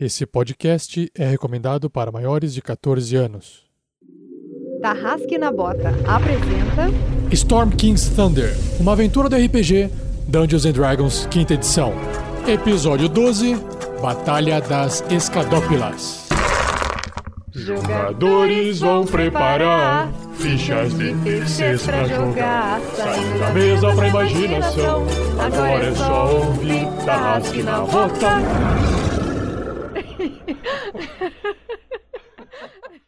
Esse podcast é recomendado para maiores de 14 anos. Tarrasque na Bota apresenta Storm King's Thunder, uma aventura do RPG Dungeons and Dragons, quinta edição. Episódio 12 Batalha das Escadópilas. Jogadores vão preparar fichas de terceiros pra jogar. Saindo da mesa pra imaginação. Agora é só ouvir Tarrasque na Bota.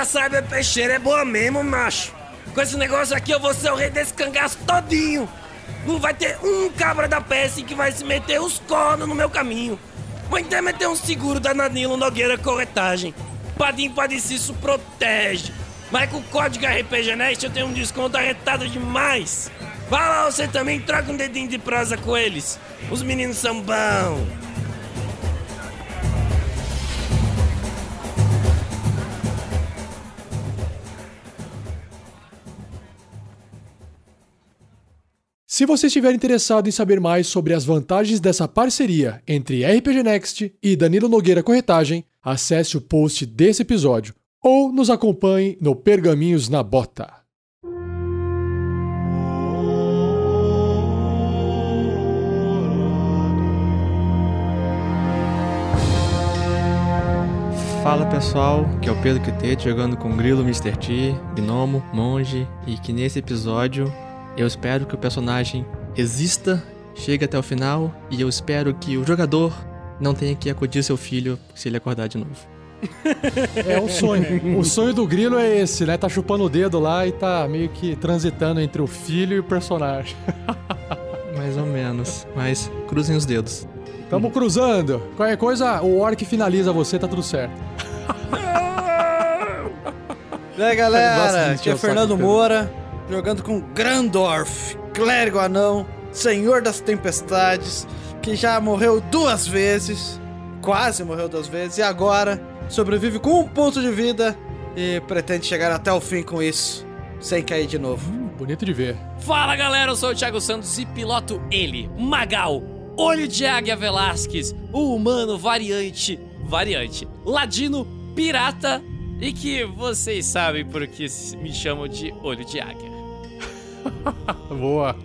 Que essa sábia peixeira é boa mesmo, macho. Com esse negócio aqui eu vou ser o rei desse cangaço todinho. Não vai ter um cabra da peça que vai se meter os cornos no meu caminho. Vou até meter um seguro da Danilo Nogueira Corretagem. Padim Padiciço protege. Mas com o código RPG Next eu tenho um desconto arretado demais. Vai lá você também, troca um dedinho de prosa com eles. Os meninos são bons. Se você estiver interessado em saber mais sobre as vantagens dessa parceria entre RPG Next e Danilo Nogueira Corretagem, acesse o post desse episódio ou nos acompanhe no Pergaminhos na Bota. Fala pessoal, que é o Pedro Quitete jogando com Grilo, Mr. T, Gnomo, Monge e que nesse episódio eu espero que o personagem resista, chegue até o final e eu espero que o jogador não tenha que acudir seu filho se ele acordar de novo. É o sonho. O sonho do grilo é esse, né? Tá chupando o dedo lá e tá meio que transitando entre o filho e o personagem. Mais ou menos, mas cruzem os dedos. Tamo cruzando. Qualquer coisa, o orc finaliza você, tá tudo certo. E de galera, aqui é Fernando. Moura, jogando com Grandorf, clérigo anão, senhor das tempestades, que já morreu duas vezes, quase morreu duas vezes, e agora sobrevive com um ponto de vida e pretende chegar até o fim com isso, sem cair de novo. Bonito de ver. Fala galera, eu sou o Thiago Santos e piloto ele, Magal, Olho de Águia Velasquez, o humano variante, variante, ladino, pirata e que vocês sabem por que me chamam de Olho de Águia. Boa.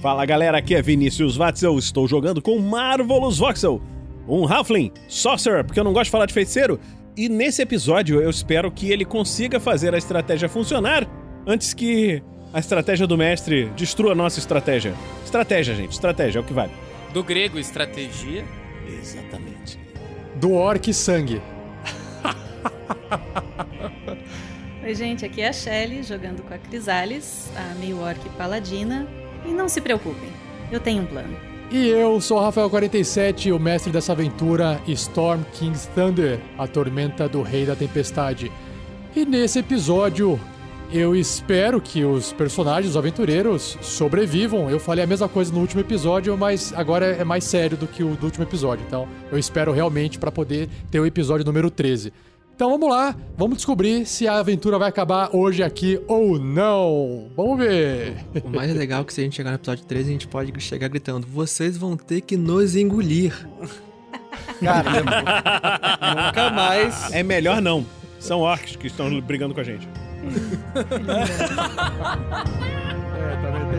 Fala galera, aqui é Vinícius Watzel, estou jogando com Marvelous Voxel, um Halfling, Sorcerer, porque eu não gosto de falar de feiticeiro, e nesse episódio eu espero que ele consiga fazer a estratégia funcionar antes que a estratégia do mestre destrua a nossa estratégia. Estratégia, gente, estratégia é o que vale. Do grego, estratégia. Exatamente. Do orc sangue. Oi, gente, aqui é a Shelly jogando com a Crisales, a meio orc paladina. E não se preocupem, eu tenho um plano. E eu sou o Rafael47, o mestre dessa aventura Storm King's Thunder, a tormenta do Rei da Tempestade. E nesse episódio, eu espero que os personagens, os aventureiros, sobrevivam. Eu falei a mesma coisa no último episódio, mas agora é mais sério do que o do último episódio. Então, eu espero realmente para poder ter o episódio número 13. Então vamos lá, vamos descobrir se a aventura vai acabar hoje aqui ou não. Vamos ver. O mais legal é que se a gente chegar no episódio 13, a gente pode chegar gritando: vocês vão ter que nos engolir. Cara, nunca mais. É melhor não. São orcs que estão brigando com a gente. É, também tem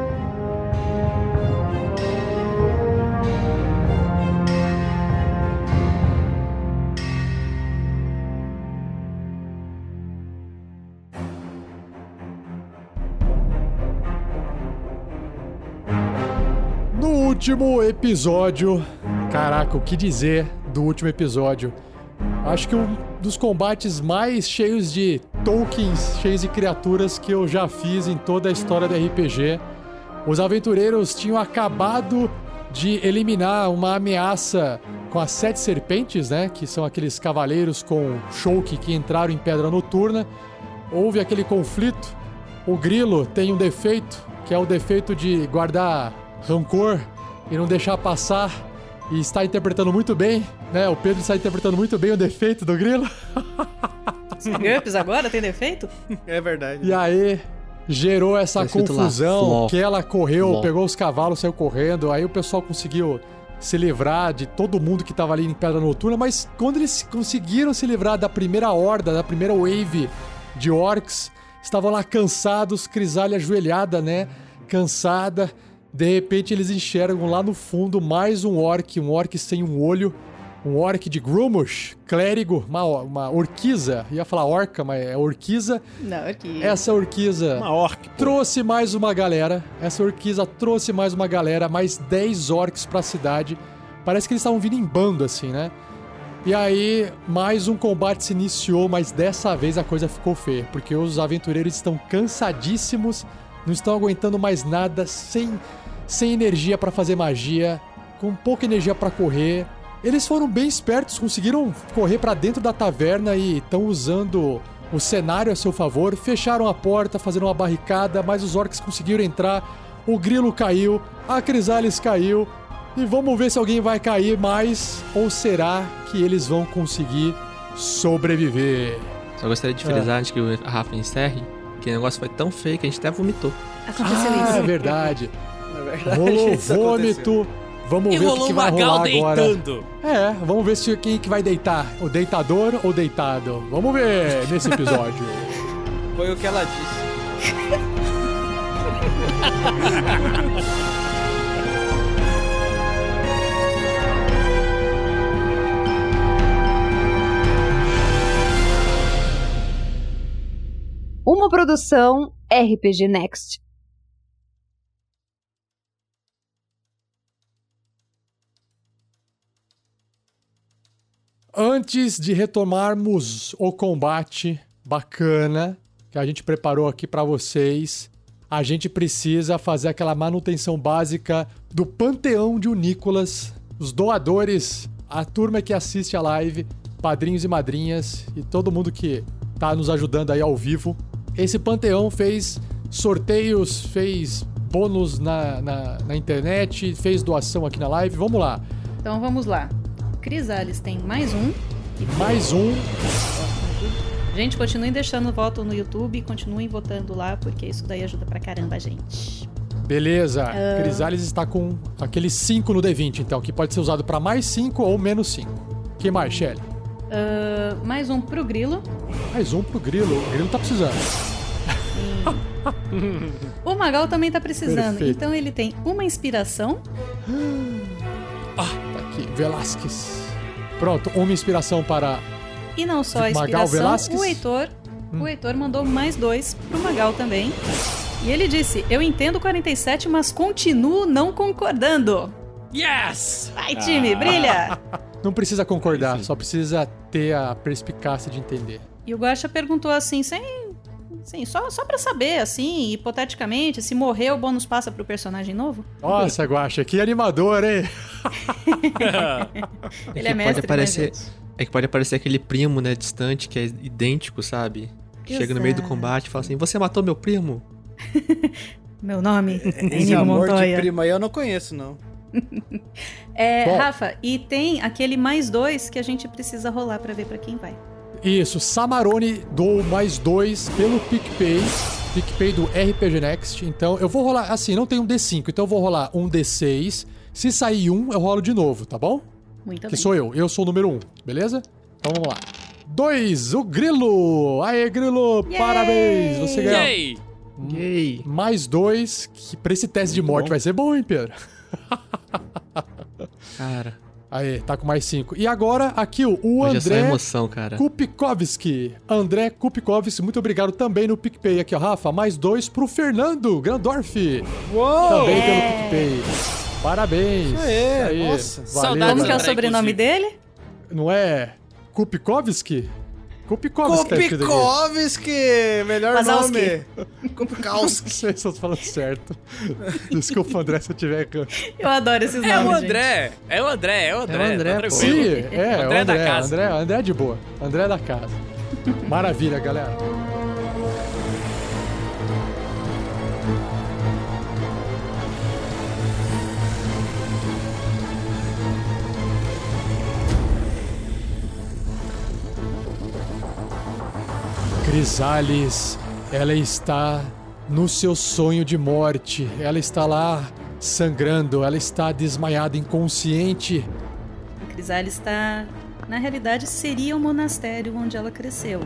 Último episódio. Caraca, o que dizer do último episódio? Acho que um dos combates mais cheios de tokens, cheios de criaturas que eu já fiz em toda a história do RPG. Os aventureiros tinham acabado de eliminar uma ameaça com as sete serpentes, né? Que são aqueles cavaleiros com choke que entraram em Pedra Noturna. Houve aquele conflito. O grilo tem um defeito, que é o defeito de guardar rancor e não deixar passar. E está interpretando muito bem, né? O Pedro está interpretando muito bem o defeito do grilo. GURPS agora tem defeito? É verdade. E aí gerou essa lá, confusão flaw. que ela correu, Flaw. pegou os cavalos, saiu correndo. Aí o pessoal conseguiu se livrar de todo mundo que tava ali em Pedra Noturna, mas quando eles conseguiram se livrar da primeira horda, da primeira wave de orcs, estavam lá cansados, Crisália ajoelhada, né? Cansada. De repente eles enxergam lá no fundo mais um orc, um orc sem um olho, um orc de Grumush, clérigo, uma, uma orquiza, ia falar orca, mas é orquiza. Não, aqui. Essa orquiza Uma orc. pô. trouxe mais uma galera. Essa orquiza trouxe mais uma galera, mais 10 orcs pra cidade. Parece que eles estavam vindo em bando, assim, né? E aí, mais um combate se iniciou, mas dessa vez a coisa ficou feia, porque os aventureiros estão cansadíssimos, não estão aguentando mais nada, sem, sem energia pra fazer magia, com pouca energia pra correr. Eles foram bem espertos, conseguiram correr pra dentro da taverna e estão usando o cenário a seu favor, fecharam a porta, fazendo uma barricada, mas os orcs conseguiram entrar. O grilo caiu, a Crisales caiu, e vamos ver se alguém vai cair mais ou será que eles vão conseguir sobreviver. Só gostaria de frisar antes que o Rafa encerre que o negócio foi tão feio que a gente até vomitou. Aconteceu Ah, é isso. verdade. Na verdade, Rolou isso aconteceu. vômito. Vamos E ver o que, vai rolar agora. deitando. É, vamos ver se quem que vai deitar, o deitador ou deitado. Vamos ver nesse episódio. Foi o que ela disse. Uma produção RPG Next. Antes de retomarmos o combate bacana que a gente preparou aqui pra vocês, a gente precisa fazer aquela manutenção básica do panteão de Unícolas, os doadores, a turma que assiste a live, padrinhos e madrinhas e todo mundo que tá nos ajudando aí ao vivo. Esse panteão fez sorteios, fez bônus na, na, na internet, fez doação aqui na live. Vamos lá. Então vamos lá. Crisales tem mais um. Mais um Gente, continuem deixando voto no YouTube, continuem votando lá, porque isso daí ajuda pra caramba a gente. Beleza. Crisales está com aquele 5 no D20, então, que pode ser usado para mais 5 ou menos 5. que mais, Shelly? Ah, mais um pro Grilo. Mais um pro Grilo. O Grilo tá precisando. O Magal também tá precisando. Perfeito. Então ele tem uma inspiração. Tá aqui, Velasquez. Pronto, uma inspiração para. E não só a Magal inspiração, Velasquez? o Heitor. Hum. O Heitor mandou mais dois pro Magal também. E ele disse: Eu entendo 47, mas continuo não concordando. Yes! Vai, time, brilha! Não precisa concordar, só precisa ter a perspicácia de entender. E o Guaxa perguntou assim, sem. Sim, só, só pra saber, assim, hipoteticamente, se morrer, o bônus passa pro personagem novo? Nossa, Guaxa, que animador, hein? Ele é que mestre, pode aparecer, né? É que pode aparecer aquele primo, né, distante, que é idêntico, sabe? Que Chega no meio do Exato. combate e fala assim: Você matou meu primo? Meu nome é Inigo amor de Montoya. prima aí eu não conheço, não. É, Bom. Rafa, e tem aquele mais dois que a gente precisa rolar pra ver pra quem vai. Isso, Samarone dou mais dois pelo PicPay. PicPay do RPG Next. Então eu vou rolar, assim, não tem um D5, então eu vou rolar um D6. Se sair um, eu rolo de novo, tá bom? Muito Que bem. sou eu, eu sou o número um, beleza? Então vamos lá. Dois, o Grilo! Aê, Grilo! Yay! Parabéns! Você ganhou Yay! Yay! mais dois, que pra esse teste de morte vai ser bom, hein, Pedro? Cara, Aê, tá com mais cinco. E agora, aqui, o o hoje é André emoção, cara. Kupikovski. André Kupikovski, muito obrigado também no PicPay aqui, ó, Rafa. Mais dois pro Fernando Grandorf. Uou! Também É. pelo PicPay. Parabéns. Aê, nossa. Valeu, Saudades, Como que é o sobrenome dele? Não é Kupikovski? Kupikovski. Kupikovski! Melhor Wazowski. nome. Kupikowski. Não sei se eu tô falando certo. Desculpa, André, se eu tiver errando. Eu adoro esses É o nomes, gente. André, é o André, é o André. É o André, tá. Sim, é, André André, da André, casa. André, André é de boa. André é da casa. Maravilha, galera. Crisales, ela está no seu sonho de morte. Ela está lá sangrando, ela está desmaiada, inconsciente. A Crisales está. Na realidade, seria o monastério onde ela cresceu.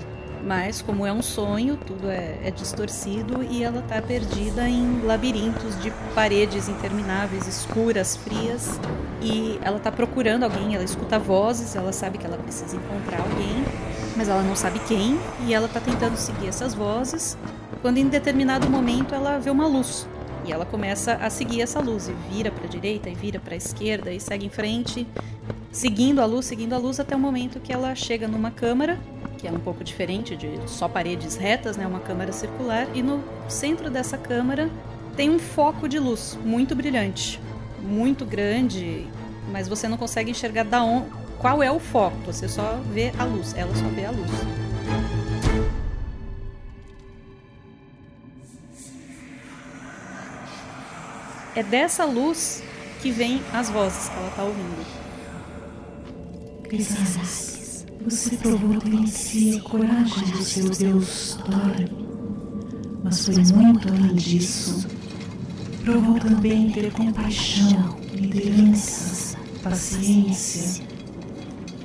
Mas, como é um sonho, tudo é, é distorcido e ela está perdida em labirintos de paredes intermináveis, escuras, frias. E ela está procurando alguém, ela escuta vozes, ela sabe que ela precisa encontrar alguém, mas ela não sabe quem. E ela está tentando seguir essas vozes, quando em determinado momento ela vê uma luz. E ela começa a seguir essa luz e vira para a direita e vira para a esquerda e segue em frente, seguindo a luz, seguindo a luz até o momento que ela chega numa câmara, que é um pouco diferente de só paredes retas, né, uma câmara circular, e no centro dessa câmara tem um foco de luz muito brilhante, muito grande, mas você não consegue enxergar da on... qual é o foco, você só vê a luz, ela só vê a luz. É dessa luz que vem as vozes que ela tá ouvindo. Crisales, você provou em a coragem do seu Deus Thor. Mas foi muito além disso. Provou também ter compaixão, liderança, paciência.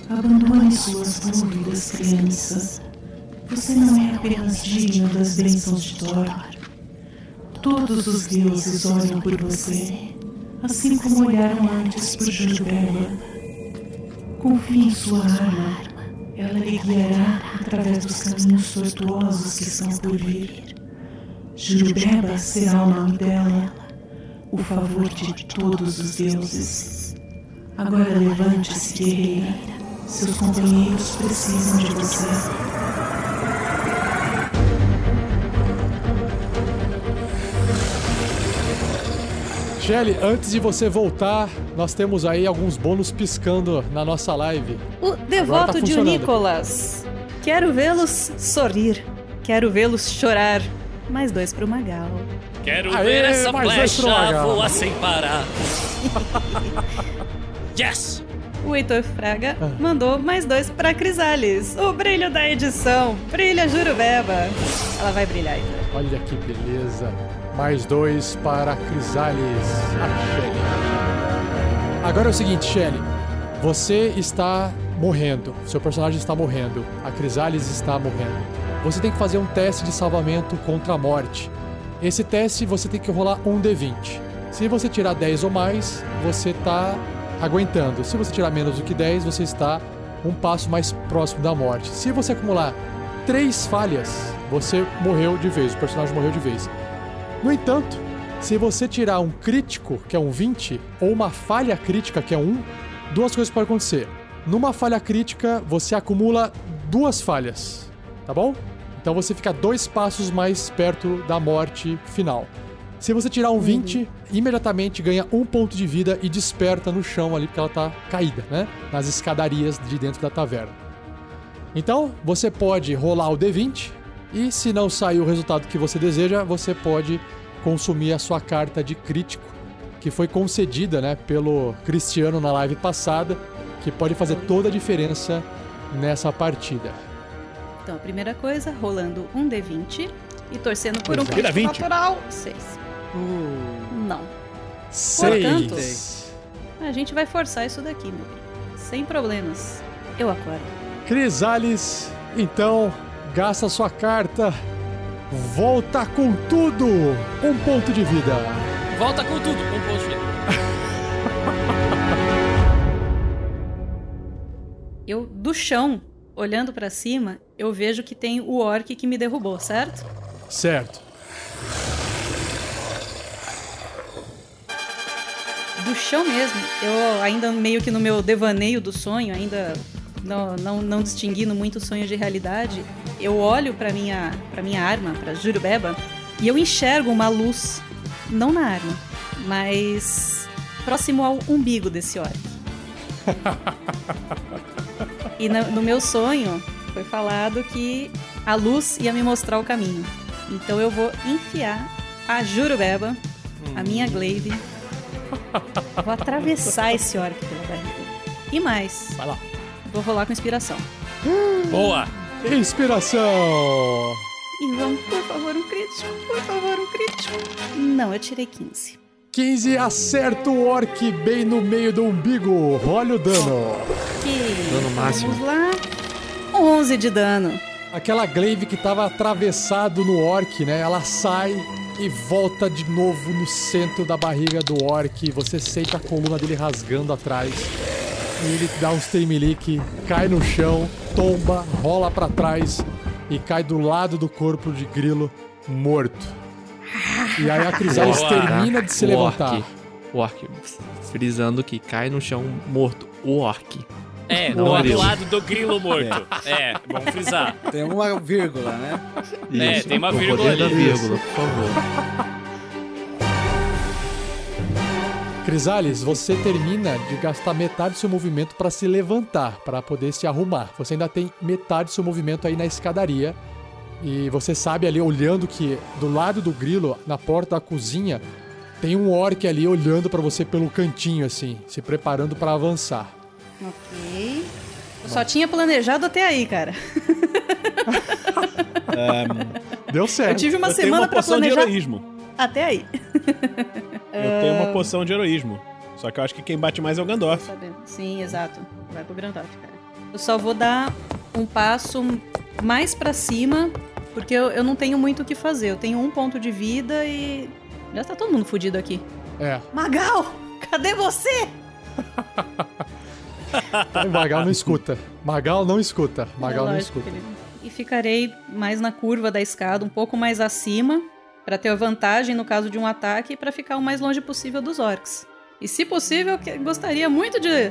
Abandone suas dúvidas, criança. Você não é apenas digno das bênçãos de Thor. Todos os deuses olham por você, assim como olharam antes por Jujubeba. Confie em sua arma. Ela lhe guiará através dos caminhos tortuosos que estão por vir. Jurubeba será o nome dela, o favor de todos os deuses. Agora levante-se, guerreira. Seus companheiros precisam de você. Shelly, antes de você voltar, nós temos aí alguns bônus piscando na nossa live. O devoto tá de. Nicolas. Quero vê-los sorrir. Quero vê-los chorar. Mais dois pro Magal. Quero Aê, ver essa flecha voar sem parar. yes! O Heitor Fraga Ah. mandou mais dois pra Crisales. O brilho da edição. Brilha Jurubeba. Ela vai brilhar, Heitor. Olha que beleza. Mais dois para Crisales. A Shelly. Agora é o seguinte, Shelly. Você está morrendo. Seu personagem está morrendo. A Crisales está morrendo. Você tem que fazer um teste de salvamento contra a morte. Esse teste você tem que rolar um D20. Se você tirar 10 ou mais, você está aguentando. Se você tirar menos do que 10, você está um passo mais próximo da morte. Se você acumular três falhas, você morreu de vez, o personagem morreu de vez. No entanto, se você tirar um crítico, que é um 20, ou uma falha crítica, que é um 1, duas coisas podem acontecer. Numa falha crítica, você acumula duas falhas, tá bom? Então você fica dois passos mais perto da morte final. Se você tirar um 20, imediatamente ganha um ponto de vida e desperta no chão ali, porque ela tá caída, né? Nas escadarias de dentro da taverna. Então, você pode rolar o D20 e se não sair o resultado que você deseja, você pode consumir a sua carta de crítico, que foi concedida, né, pelo Cristiano na live passada, que pode fazer toda a diferença nessa partida. Então, a primeira coisa, rolando um D20 e torcendo por um Exato. Tira crítico 20. natural. Seis. Não. Portanto- Seis. A gente vai forçar isso daqui, meu bem. Sem problemas. Eu acordo. Crisales, então, gasta sua carta. Volta com tudo! Um ponto de vida. Volta com tudo, um ponto de vida. Eu, do chão, olhando pra cima, eu vejo que tem o orc que me derrubou, certo? Certo. do chão mesmo. Eu ainda meio que no meu devaneio do sonho, ainda não, não, não distinguindo muito o sonho de realidade, eu olho pra minha, pra minha arma, pra Jurubeba, e eu enxergo uma luz, não na arma, mas próximo ao umbigo desse orc. E no, no meu sonho foi falado que a luz ia me mostrar o caminho. Então eu vou enfiar a Jurubeba, a minha glaive, vou atravessar esse orc pela barriga. E mais, Vai lá. Vou rolar com inspiração. Boa! Inspiração! E vamos, por favor, um crítico, por favor, um crítico. Não, eu tirei 15. 15 acerta o orc bem no meio do umbigo. Olha o dano. Que Dano máximo. Vamos lá. 11 de dano. Aquela glaive que tava atravessado no orc, né? Ela sai e volta de novo no centro da barriga do orc. Você sente a coluna dele rasgando atrás. E ele dá um tremelique, cai no chão, tomba, rola pra trás e cai do lado do corpo de grilo morto. E aí a Crisalis termina de se O levantar. orc. O orc. Frisando que cai no chão morto. O orc. É, Não, do grilo. lado do grilo morto. É, vamos frisar. Tem uma vírgula, né? É, tem uma o vírgula da ali. vírgula, por favor. Crisales, você termina de gastar metade do seu movimento para se levantar, para poder se arrumar. Você ainda tem metade do seu movimento aí na escadaria. E você sabe ali, olhando que do lado do grilo, na porta da cozinha, tem um orc ali olhando para você pelo cantinho, assim, se preparando para avançar. Ok. Eu só tinha planejado até aí, cara. Deu Eu certo. tive uma eu tenho semana uma pra poção de planejar heroísmo. Até aí. Eu tenho uma poção de heroísmo. Só que eu acho que quem bate mais é o Gandalf. Sabendo. Sim, exato. Vai pro Grandalf, cara. Eu só vou dar um passo mais pra cima, porque eu, eu não tenho muito o que fazer. Eu tenho um ponto de vida e. Já tá todo mundo fudido aqui. É, Magal! Cadê você? Magal não escuta. Magal não escuta. Magal É não escuta. querido. E ficarei mais na curva da escada, um pouco mais acima, pra ter a vantagem no caso de um ataque e pra ficar o mais longe possível dos orcs. E se possível, gostaria muito de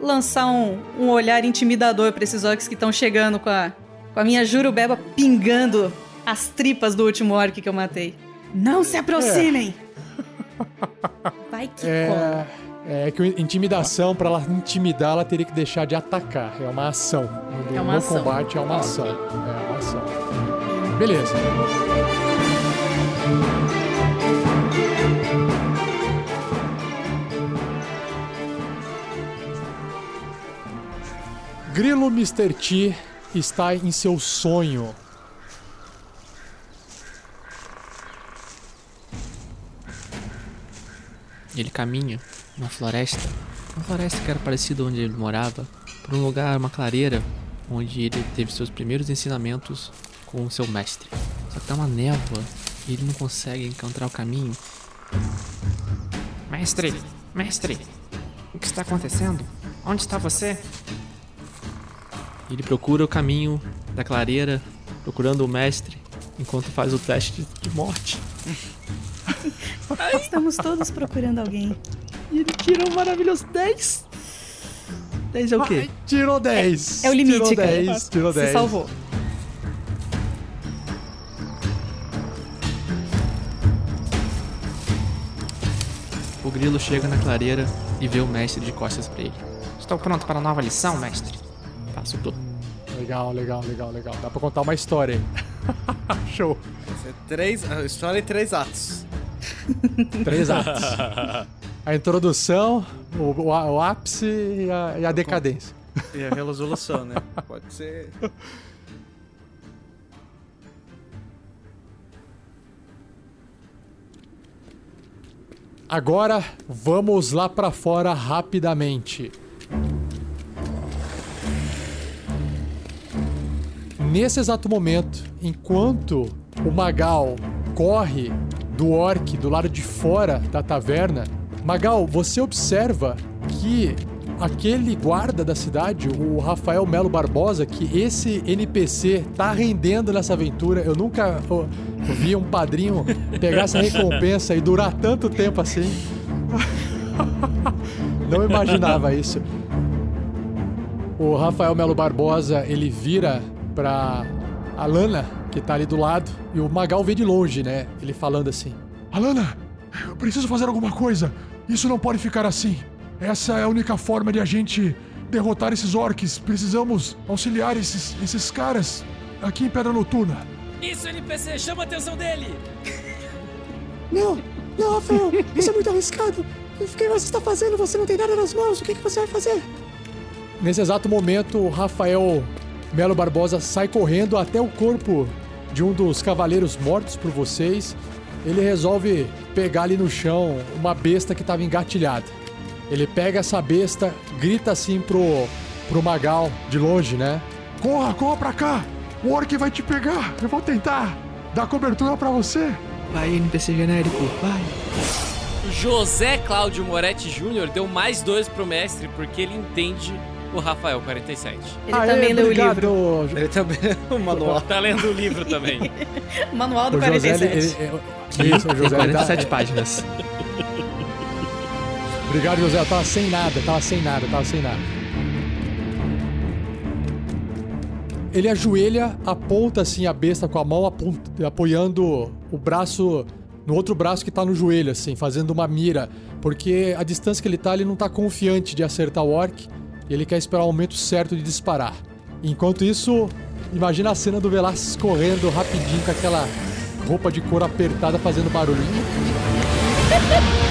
lançar um, um olhar intimidador pra esses orcs que estão chegando com a, com a minha jurubeba pingando as tripas do último orc que eu matei. Não se aproximem! Vai que. É, é que intimidação, pra ela intimidar, ela teria que deixar de atacar. É uma ação. No, É uma no ação. combate é uma ação. É uma ação. Beleza. Grilo Mr. T está em seu sonho. Ele caminha na floresta. Uma floresta que era parecida onde ele morava. Por um lugar, uma clareira, onde ele teve seus primeiros ensinamentos com o seu mestre. Só que tá uma névoa e ele não consegue encontrar o caminho. Mestre, mestre, o que está acontecendo? Onde está você? Ele procura o caminho da clareira, procurando o mestre, enquanto faz o teste de morte. Estamos todos procurando alguém. E ele tira um maravilhoso 10. 10 é o quê? Tirou 10. É o limite, tirou cara. 10, tirou 10. Se salvou. Grilo chega na clareira e vê o mestre de costas pra ele. Estou pronto para a nova lição, mestre. Passa o turno. Legal, legal, legal, legal. Dá pra contar uma história aí. Show. Ser três, história em três atos. Três atos. A introdução, o, o- o ápice e a, e a decadência. E a resolução, né? Pode ser. Agora vamos lá pra fora rapidamente. Nesse exato momento, enquanto o Magal corre do orc do lado de fora da taverna, Magal, você observa que aquele guarda da cidade, o Rafael Melo Barbosa, que esse NPC tá rendendo nessa aventura. Eu nunca vi um padrinho pegar essa recompensa e durar tanto tempo assim. Não imaginava isso. O Rafael Melo Barbosa, ele vira pra Alana, que tá ali do lado, e o Magal vê de longe, né? Ele falando assim: Alana, eu preciso fazer alguma coisa. Isso não pode ficar assim. Essa é a única forma de a gente derrotar esses orcs. Precisamos auxiliar esses, esses caras aqui em Pedra Noturna. Isso, NPC, chama a atenção dele! Não, não, Rafael, isso é muito arriscado. O que você está fazendo? Você não tem nada nas mãos. O que, que você vai fazer? Nesse exato momento, o Rafael Melo Barbosa sai correndo até o corpo de um dos cavaleiros mortos por vocês. Ele resolve pegar ali no chão uma besta que estava engatilhada. Ele pega essa besta, grita assim pro, pro Magal, de longe, né? Corra, corra pra cá. O orc vai te pegar. Eu vou tentar dar cobertura pra você. Vai, NPC genérico, vai. José Cláudio Moretti Júnior deu mais dois pro mestre porque ele entende o Rafael 47. Ele também leu o livro. Ele também leu o manual. Tá lendo o livro também. Manual do O José, 47. ele- ele- ele- Isso, o José. ele dá- 47 páginas. Obrigado, José. Eu tava sem nada, tava sem nada, tava sem nada. Ele ajoelha, aponta assim a besta com a mão, aponta- apoiando o braço no outro braço que tá no joelho, assim, fazendo uma mira. Porque a distância que ele tá, ele não tá confiante de acertar o orc. E ele quer esperar o momento certo de disparar. Enquanto isso, imagina a cena do Velasquez correndo rapidinho com aquela roupa de couro apertada fazendo barulho.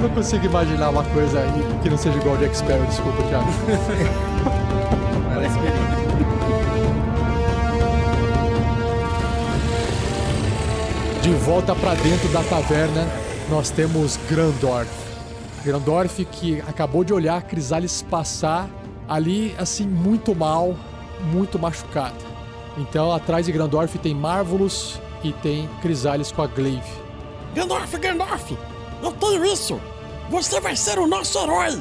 não consigo imaginar uma coisa aí que não seja igual de Expert, desculpa, Thiago. Parece. De volta pra dentro da taverna, nós temos Grandorf. Grandorf que acabou de olhar a Crisales passar ali, assim, muito mal, muito machucado. Então, atrás de Grandorf tem Marvelous e tem Crisales com a Glaive. Gandalf, Gandalf! Eu tenho isso! Você vai ser o nosso herói!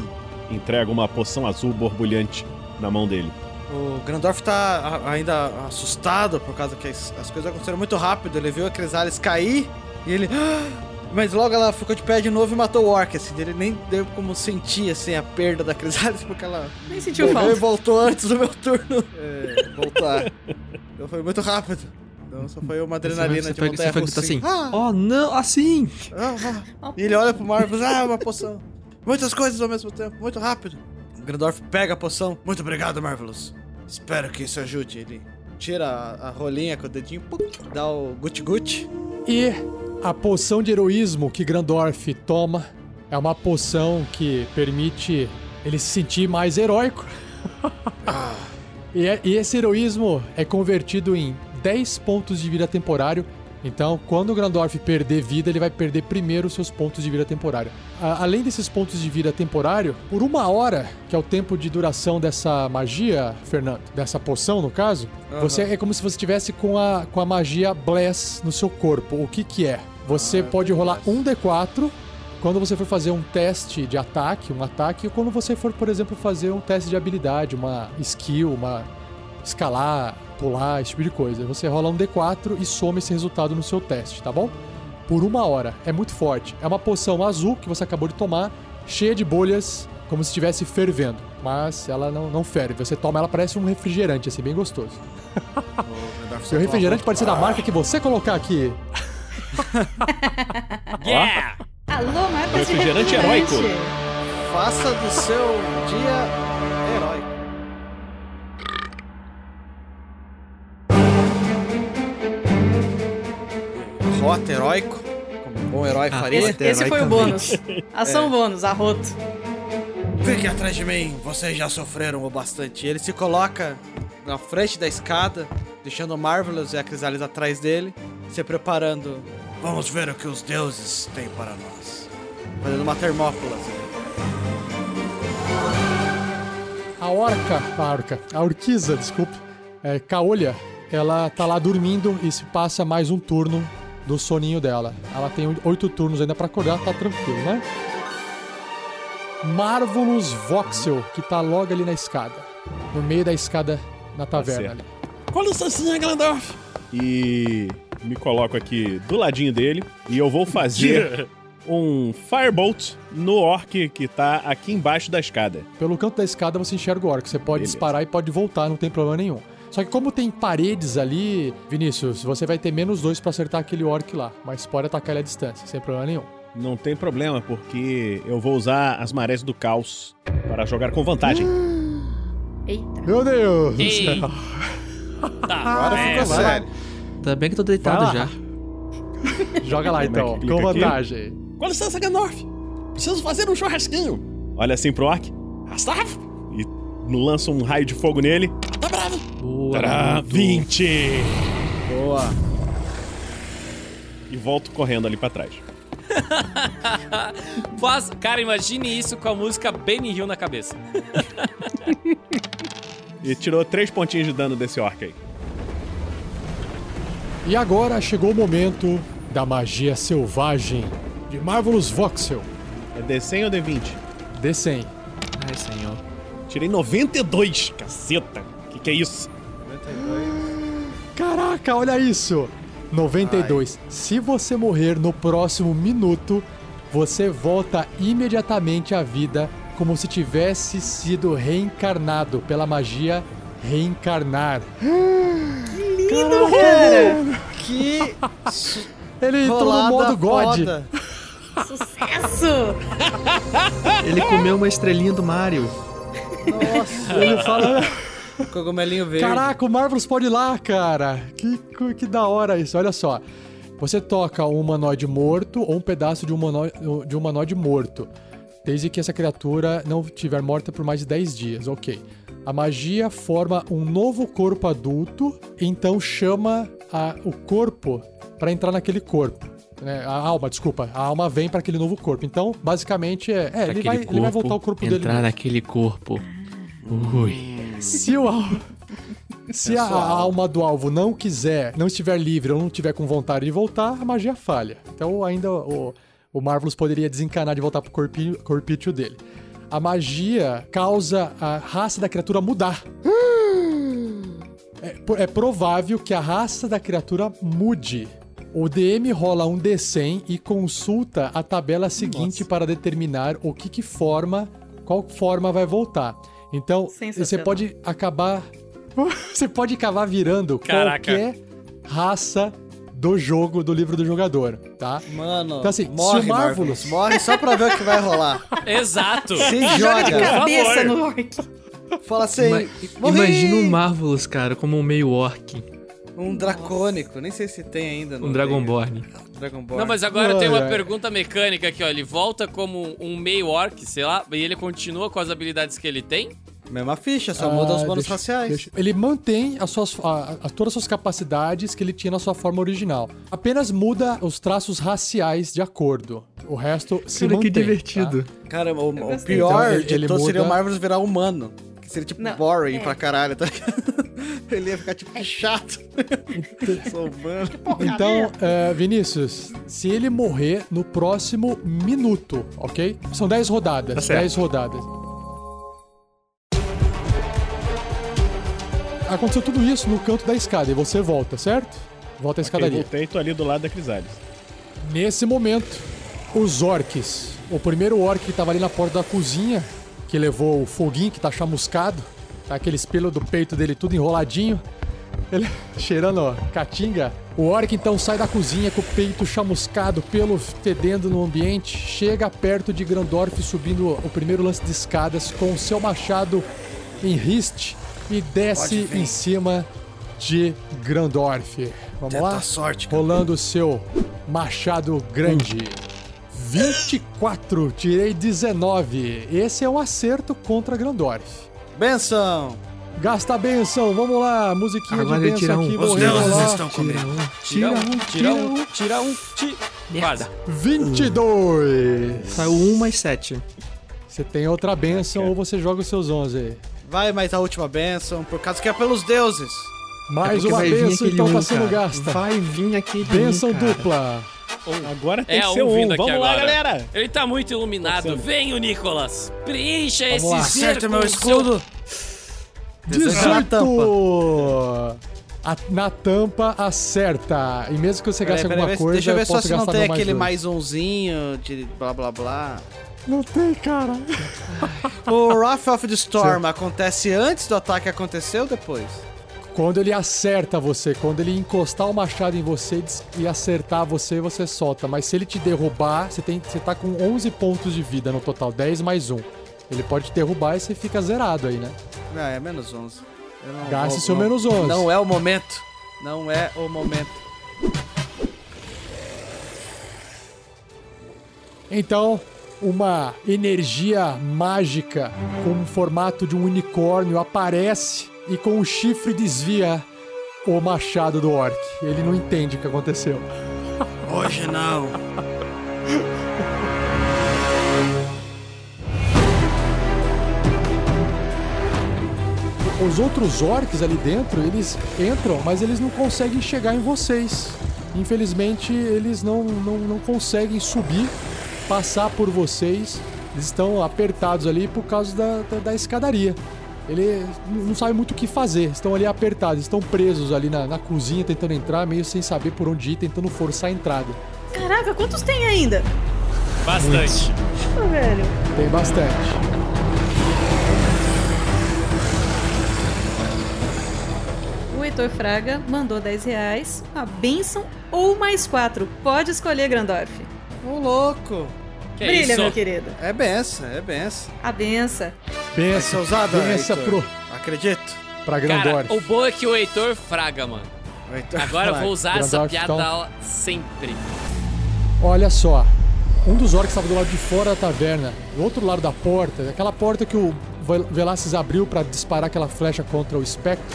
Entrega uma poção azul borbulhante na mão dele. O Grandorf tá ainda assustado por causa que as, as coisas aconteceram muito rápido. Ele viu a Crisales cair e ele. "Ah!" Mas logo ela ficou de pé de novo e matou o Orc, assim. Ele nem deu como sentir, assim, a perda da Crisales, porque ela Nem sentiu falta. e voltou antes do meu turno é, voltar. então foi muito rápido. Então só foi uma adrenalina Você de foi, montanha você foi gritar assim, Ah, oh não, assim! ah, ah. E ele olha pro Marvel, ah, uma poção. Muitas coisas ao mesmo tempo, muito rápido. O Grandorf pega a poção. Muito obrigado, Marvelous. Espero que isso ajude. Ele tira a, a rolinha com o dedinho, pum, dá o guti-guti. E a poção de heroísmo que Grandorf toma é uma poção que permite ele se sentir mais heróico. e, é- e esse heroísmo é convertido em 10 pontos de vida temporário. Então, quando o Grandorf perder vida, ele vai perder primeiro os seus pontos de vida temporário. A- além desses pontos de vida temporário, por uma hora, que é o tempo de duração dessa magia, Fernando, dessa poção no caso, Aham. você é como se você estivesse com a, com a magia Bless no seu corpo. O que que é? Você pode rolar um D4 quando você for fazer um teste de ataque, um ataque, ou quando você for, por exemplo, fazer um teste de habilidade, uma skill, uma escalar, pular, esse tipo de coisa. Você rola um D4 e soma esse resultado no seu teste, tá bom? Por uma hora. É muito forte. É uma poção azul que você acabou de tomar, cheia de bolhas, como se estivesse fervendo. Mas ela não, não ferve. Você toma ela, parece um refrigerante, assim, bem gostoso. E o refrigerante pode ser da marca que você colocar aqui. Yeah! Alô, marca esse Refrigerante heróico. Faça do seu dia Rota heróico, como um bom herói faria. Esse, esse foi o bônus. Ação bônus, arroto. Fique atrás de mim, vocês já sofreram o bastante. Ele se coloca na frente da escada, deixando o Marvelous e a Crisalis atrás dele, se preparando. Vamos ver o que os deuses têm para nós. Fazendo uma termópila. assim. A orca, a orca, a orquiza, desculpe, é, Caolha, ela tá lá dormindo e se passa mais um turno do soninho dela. Ela tem oito turnos ainda pra acordar, tá tranquilo, né? Marvelous Voxel, que tá logo ali na escada. No meio da escada na taverna certo. ali. Com licencinha, Glandorf! E me coloco aqui do ladinho dele e eu vou fazer um Firebolt no orc que tá aqui embaixo da escada. Pelo canto da escada você enxerga o orc. Você pode Beleza. disparar e pode voltar, não tem problema nenhum. Só que como tem paredes ali, Vinícius, você vai ter menos dois pra acertar aquele orc lá. Mas pode atacar ele à distância, sem problema nenhum. Não tem problema, porque eu vou usar as marés do caos para jogar com vantagem. Eita. Meu Deus do céu. Tá, Agora é, ficou sério. Tá bem que eu tô deitado já. Joga lá é então, clica com aqui? vantagem. Com licença, Gandalf! Preciso fazer um churrasquinho! Olha assim pro orc. Rastaf! Lança um raio de fogo nele. Tá bravo! Boa, Tará, garoto. 20! Boa. E volto correndo ali pra trás. Faz, cara, imagine isso com a música Benny Hill na cabeça. E tirou três pontinhos de dano desse orc aí. E agora chegou o momento da magia selvagem de Marvelous Voxel. É D100 ou D20? D100. Ai, senhor. Tirei 92, caceta! Que que é isso? Caraca, olha isso! 92. Se você morrer no próximo minuto, você volta imediatamente à vida como se tivesse sido reencarnado pela magia reencarnar. Lindo, cara! Que Ele entrou no modo God. foda. Sucesso! Ele comeu uma estrelinha do Mario. Nossa. Ele fala. Cogumelinho verde. Caraca, o Marvelous pode ir lá, cara. Que, que, que da hora isso. Olha só. Você toca um humanoide morto ou um pedaço de um humanoide, de um humanoide morto. Desde que essa criatura não estiver morta por mais de 10 dias. Ok. A magia forma um novo corpo adulto, então chama a- o corpo para entrar naquele corpo. Né? A alma, desculpa. A alma vem para aquele novo corpo. Então, basicamente, é. é ele, vai, ele vai voltar ao corpo dele. Entrar naquele corpo. Ui. Se o al- Se a, a alma do alvo não quiser, não estiver livre ou não tiver com vontade de voltar, a magia falha. Então ainda o, o Marvelous poderia desencanar de voltar pro corpinho, corpício dele. A magia causa a raça da criatura mudar. É, é provável que a raça da criatura mude. O DM rola um D100 e consulta a tabela seguinte para determinar o que, que forma, qual forma vai voltar. Então, você pode acabar. Você pode acabar virando Caraca. qualquer raça do jogo, do livro do jogador, tá? Mano, Então, assim, morre, se o Marvelous. Morre só pra ver o que vai rolar. Exato. Se Joga de cabeça no orc. Fala assim, Ima- morri! Imagina um Marvelous, cara, como um meio orc. Um dracônico. Nem sei se tem ainda. Um Dragonborn. Dragonborn. Não, mas agora tem uma pergunta mecânica aqui, ó. Ele volta como um meio orc, sei lá, e ele continua com as habilidades que ele tem? Mesma ficha, só muda os Ah, bônus deixa- raciais. deixa- Ele mantém as suas, a- a- todas as suas capacidades que ele tinha na sua forma original. Apenas muda os traços raciais de acordo. O resto se Cara, mantém. que divertido. Cara, o, o pior Então, ele- de ele todos seria o muda- Marvelous virar humano. Seria tipo Não, boring é. pra caralho, tá ligado? Ele ia ficar tipo que chato. Então, é, Vinícius, se ele morrer no próximo minuto, ok? São 10 rodadas. Tá certo. 10 rodadas. Aconteceu tudo isso no canto da escada e você volta, certo? Volta à Ok, escadaria. voltei, tô ali do lado da Crisales. Nesse momento, os orcs. O primeiro orc que tava ali na porta da cozinha, que levou o foguinho que tá chamuscado, tá aquele espelho do peito dele tudo enroladinho, ele cheirando ó, caatinga. O orc então sai da cozinha com o peito chamuscado, pelo fedendo no ambiente, chega perto de Grandorf subindo o primeiro lance de escadas com o seu machado em riste e desce em cima de Grandorf. Vamos Tenta lá? sorte. Rolando o seu machado grande. 24, tirei 19. Esse é um acerto contra Grandorf. Benção! Gasta a benção, vamos lá, musiquinha Agora de benção tira um. aqui, Os deuses estão comigo. Tira um, tira um. tira um, ti... Quase. 22. Saiu 1 mais 7. Você tem outra benção ou você joga os seus 11 aí. Vai mais a última benção, por causa que é pelos deuses. Mais Porque uma benção então um, tá sendo gasta. Vai vir aquele Benção um. Agora tem É que ser um um. vindo aqui Vamos lá, agora. galera! Ele tá muito iluminado. Vem, o Nicolas. Preencha esse lá. Acerta meu escudo. Na 18. a- na tampa acerta. E mesmo que você gaste Peraí, peraí, alguma coisa, deixa eu ver eu só se não tem aquele dois. mais umzinho de blá blá blá. Não tem, cara. O Wrath of the Storm acontece antes do ataque acontecer ou depois? Quando ele acerta você, quando ele encostar o machado em você e acertar você, você solta. Mas se ele te derrubar, você, tem, você tá com 11 pontos de vida no total, 10 mais 1. Ele pode te derrubar e você fica zerado aí, né? Não, é menos 11. Eu não Gaste seu não- menos 11. Não é o momento. Não é o momento. Então, uma energia mágica com o formato de um unicórnio aparece e com o chifre desvia o machado do orc. Ele não entende o que aconteceu. Hoje não. Os outros orcs ali dentro, eles entram, mas eles não conseguem chegar em vocês. Infelizmente, eles não, não, não conseguem subir, passar por vocês. Eles estão apertados ali por causa da, da, da escadaria. Ele não sabe muito o que fazer. Estão ali apertados, estão presos ali na, na cozinha, tentando entrar, meio sem saber por onde ir, tentando forçar a entrada. Caraca, quantos tem ainda? Bastante. Pô, velho. Tem bastante. O Heitor Fraga mandou 10 reais, a benção ou mais 4. Pode escolher, Grandorf. Ô, louco. Que Brilha, isso? meu querido. É benção, é benção. A benção. Pensa, ser usada, Heitor? pro, Acredito. pra Cara, Grandorf. o bom é que o Heitor fraga, mano. Heitor Agora eu vai. vou usar essa Grandorf, piada então. sempre. Olha só. Um dos orcs estava do lado de fora da taverna, do outro lado da porta, aquela porta que o Vel- Velasquez abriu para disparar aquela flecha contra o espectro.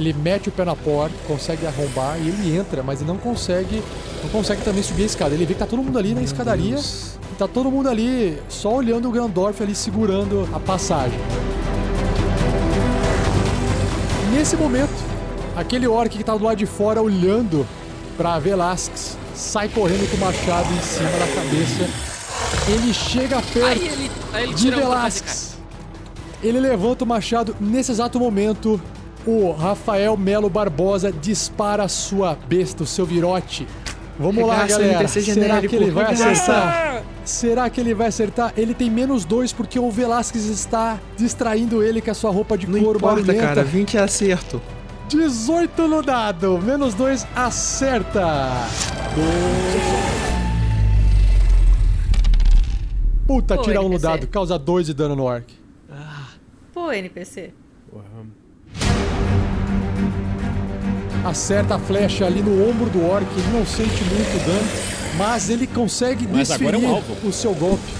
Ele mete o pé na porta, consegue arrombar e ele entra, mas ele não consegue, não consegue também subir a escada. Ele vê que tá todo mundo ali na escadaria e tá todo mundo ali só olhando o Grandorf ali segurando a passagem. Nesse momento, aquele orc que tá do lado de fora olhando pra Velasquez sai correndo com o machado em cima da cabeça. Ele chega perto Aí ele, aí ele de Velasquez. Ele levanta o machado. Nesse exato momento, o Rafael Melo Barbosa dispara a sua besta, o seu virote. Vamos lá, Regaça, galera. NPC Será genérico, que ele vai regaça. acertar? Será que ele vai acertar? Ele tem menos dois porque o Velasquez está distraindo ele com a sua roupa de Não couro importa, barulhenta. cara. 20 é acerto. 18 no dado, menos 2 acerta. Puta, Pô, tira um no dado, causa 2 de dano no orc. Pô, NPC. Acerta a flecha ali no ombro do orc, ele não sente muito dano, mas ele consegue Mas agora é um desferir o seu golpe.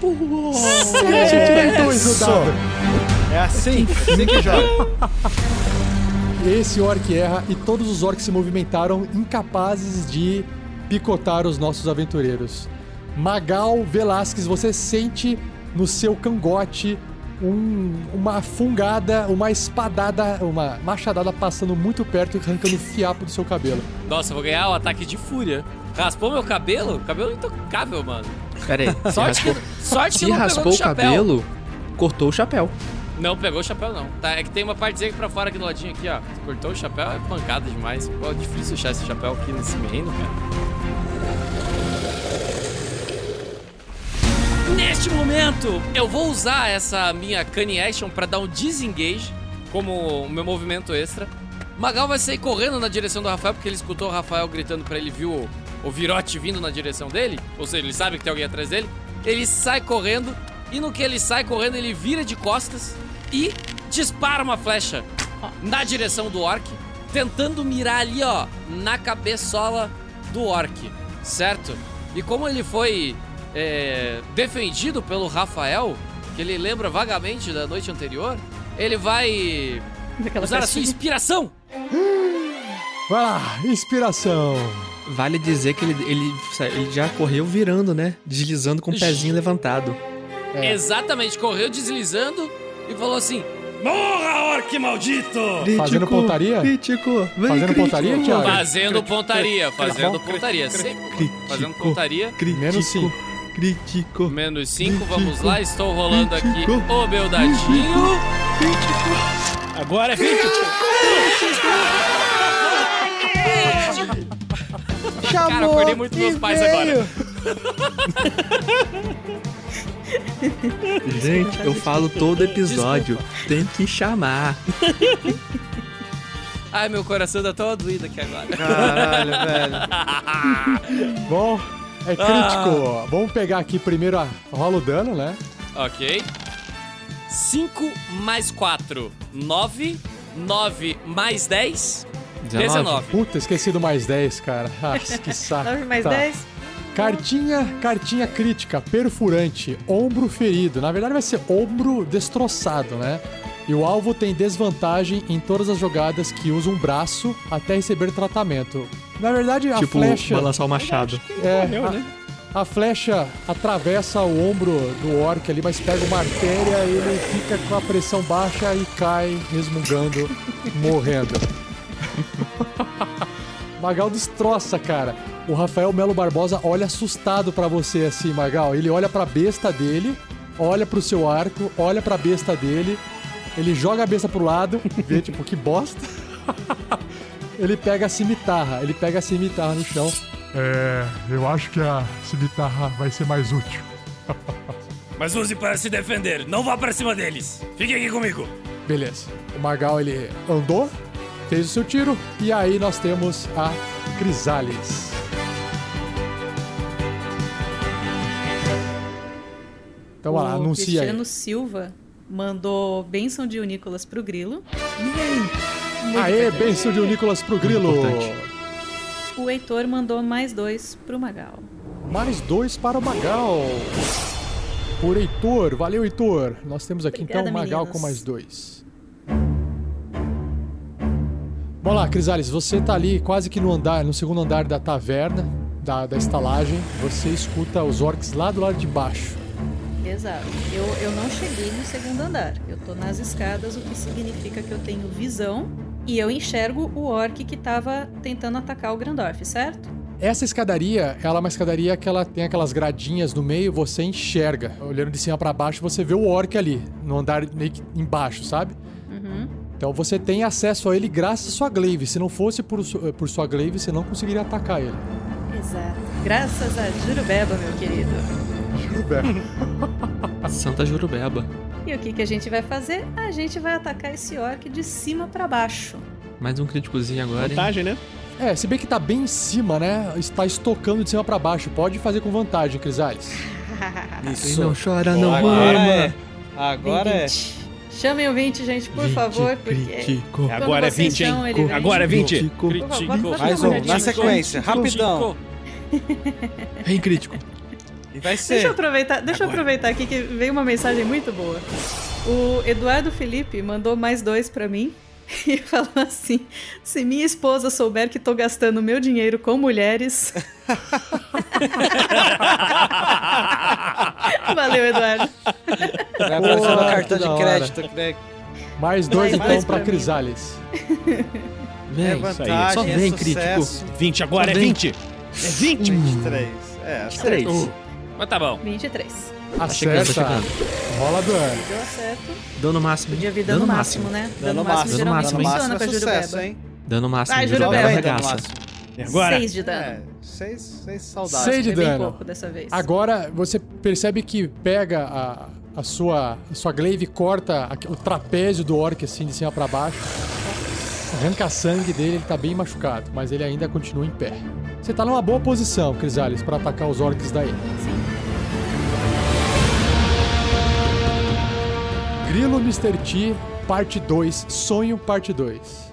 72 no dado. É assim, assim que joga. Esse orc erra e todos os orcs se movimentaram incapazes de picotar os nossos aventureiros. Magal Velasquez, você sente no seu cangote um- uma fungada, uma espadada, uma machadada passando muito perto e arrancando o fiapo do seu cabelo. Nossa, eu vou ganhar o ataque de fúria. Raspou meu cabelo? Cabelo intocável, mano. Pera aí. se Sorte que, sorte que se não raspou o chapéu. cabelo, cortou o chapéu. Não pegou o chapéu, não. Tá, é que tem uma partezinha aqui pra fora aqui do ladinho aqui, ó. Cortou o chapéu, é pancada demais. Pô, é difícil achar esse chapéu aqui nesse reino, cara. Neste momento, eu vou usar essa minha Cunning Action pra dar um disengage como o meu movimento extra. Magal vai sair correndo na direção do Rafael, porque ele escutou o Rafael gritando pra ele, viu o, virote vindo na direção dele. Ou seja, ele sabe que tem alguém atrás dele. Ele sai correndo, e no que ele sai correndo, ele vira de costas e dispara uma flecha na direção do orc, tentando mirar ali, ó, na cabeçola do orc, certo? E como ele foi é, defendido pelo Rafael, que ele lembra vagamente da noite anterior, ele vai Daquela usar a sua inspiração. Vai lá, inspiração. Vale dizer que ele, ele, ele já correu virando, né? Deslizando com o pezinho levantado. É. Exatamente, correu deslizando e falou assim: Morra, orc maldito! Fazendo pontaria? Crítico. Vem, Fazendo crítico. pontaria, Thiago? Fazendo pontaria, fazendo Crítico. pontaria, sempre Crítico. fazendo pontaria. Crítico. Menos cinco. Crítico. Menos 5, vamos lá. Estou rolando Critico. aqui o meu dadinho. Crítico. Agora é 20. Chamou Cara, acordei muito meus pais agora. Gente, eu falo todo episódio. Tem que chamar. Ai, meu coração tá todo doído aqui agora. Caralho, velho. Bom, é crítico. Vamos pegar aqui primeiro a rola o dano, né? Ok. 5 mais 4, 9. 9 mais 10, 19. Puta, esqueci do mais 10, cara. Ah, que saco. 9 mais Tá. 10? Cartinha, cartinha crítica, perfurante, ombro ferido. Na verdade vai ser ombro destroçado, né? E o alvo tem desvantagem em todas as jogadas que usa um braço até receber tratamento. Na verdade, a tipo, flecha. balançar o machado. É, Morreu, a, né? a flecha atravessa o ombro do orc ali, mas pega uma artéria e ele fica com a pressão baixa e cai resmungando, morrendo. Magal destroça, cara. O Rafael Melo Barbosa olha assustado pra você assim, Magal. Ele olha pra besta dele, olha pro seu arco, olha pra besta dele, ele joga a besta pro lado, vê tipo que bosta. ele pega a cimitarra, ele pega a cimitarra no chão. É, eu acho que a cimitarra vai ser mais útil. Mas use para se defender. Não vá para cima deles. Fique aqui comigo. Beleza. O Magal ele andou, fez o seu tiro e aí nós temos a Crisales. Então, vai lá, o anuncia aí. Cristiano Silva mandou bênção de Unícolas pro Grilo. Aê, benção de Nicolas pro Grilo. O Heitor mandou mais dois pro Magal. Mais dois para o Magal. Por Heitor. Valeu, Heitor. Nós temos aqui Obrigada, então o Magal meninos. com mais dois. Vamos lá, Crisales. Você tá ali quase que no andar, no segundo andar da taverna, da, da estalagem. Você escuta os orcs lá do lado de baixo. Exato. Eu, eu não cheguei no segundo andar. Eu tô nas escadas, o que significa que eu tenho visão e eu enxergo o orc que tava tentando atacar o Grandorf, certo? Essa escadaria, ela é uma escadaria que ela tem aquelas gradinhas no meio, você enxerga. Olhando de cima pra baixo, você vê o orc ali, no andar meio que embaixo, sabe? Uhum. Então você tem acesso a ele graças à sua glaive. Se não fosse por, su- por sua glaive, você não conseguiria atacar ele. Exato. Graças a Jurubeba, meu querido. Santa Jurubeba. E o que, que a gente vai fazer? A gente vai atacar esse orc de cima pra baixo. Mais um críticozinho agora, hein? Vantagem, né? É, se bem que tá bem em cima, né? Está estocando de cima pra baixo. Pode fazer com vantagem, Crisales. Quem não chora, não Agora mama. é. Agora é. 20. Chamem o 20, gente, por 20 favor, porque. Agora é vocês 20, hein? vem. Agora é 20. Crítico. Por favor, pode Mais um, na sequência, rapidão. Vem, crítico. E vai Deixa eu ser. aproveitar, deixa eu aproveitar aqui que veio uma mensagem muito boa. O Eduardo Felipe mandou mais dois pra mim e falou assim: se minha esposa souber que tô gastando meu dinheiro com mulheres. Valeu, Eduardo. Vai aparecer no Boa, cartão de crédito. né? Mais dois, Mais então, dois pra pra. Crisales. Vem. É isso aí. vantagem, Só é vem, sucesso. 20 agora é Vem. 20. É 20. 23. É, acertou. Três. Mas tá bom. 23. chegando, Acerta. tá chegando. Rola dano. Deu acerto. Dano máximo. Podia vir dano, máximo, né? Dano máximo, máximo geralmente máximo, Dano funciona máximo pra é sucesso, hein? Dano máximo. Vai, Jurubeba dano arregaça. máximo. Agora? 6 de dano. É, seis, seis saudáveis. Seis de Foi bem dano. pouco dessa vez. Agora você percebe que pega a, a sua a sua glaive corta o trapézio do orc assim de cima pra baixo. Arranca sangue dele, ele tá bem machucado, mas ele ainda continua em pé. Você tá numa boa posição, Crisales, pra atacar os orcs daí. Sim. Grilo Mr. T, parte 2, Sonho, parte 2.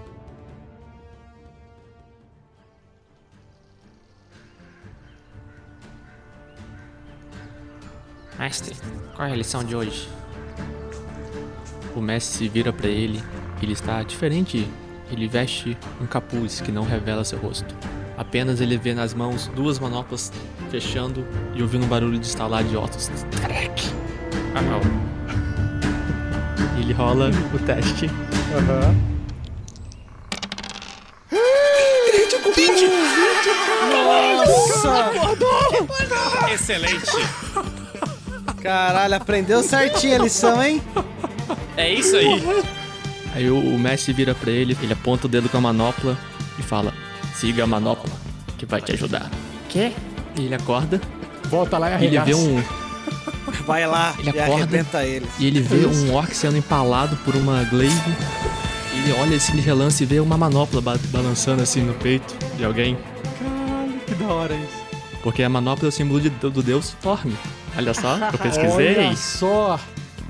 Mestre, qual é a lição de hoje? O mestre se vira pra ele. Ele está diferente. Ele veste um capuz que não revela seu rosto. Apenas ele vê nas mãos duas manoplas fechando e ouvindo um barulho de estalar de ossos. Ah, não. Ele rola o teste. Aham. Nossa! Excelente. Caralho, aprendeu certinho a lição, hein? É isso aí. Aí o, o mestre vira pra ele, ele aponta o dedo com a manopla e fala: Siga a manopla, que vai te ajudar. Quê? E ele acorda Volta lá e e ele arregaça. vê um. Vai lá Ele e acorda arrebenta ele. E ele vê um orc sendo empalado por uma glaive. Ele olha assim de relance e vê uma manopla ba- balançando assim no peito de alguém. Caralho, que da hora isso. Porque a manopla é o símbolo de- do deus Thorme. Olha só, eu pesquisei. Olha só.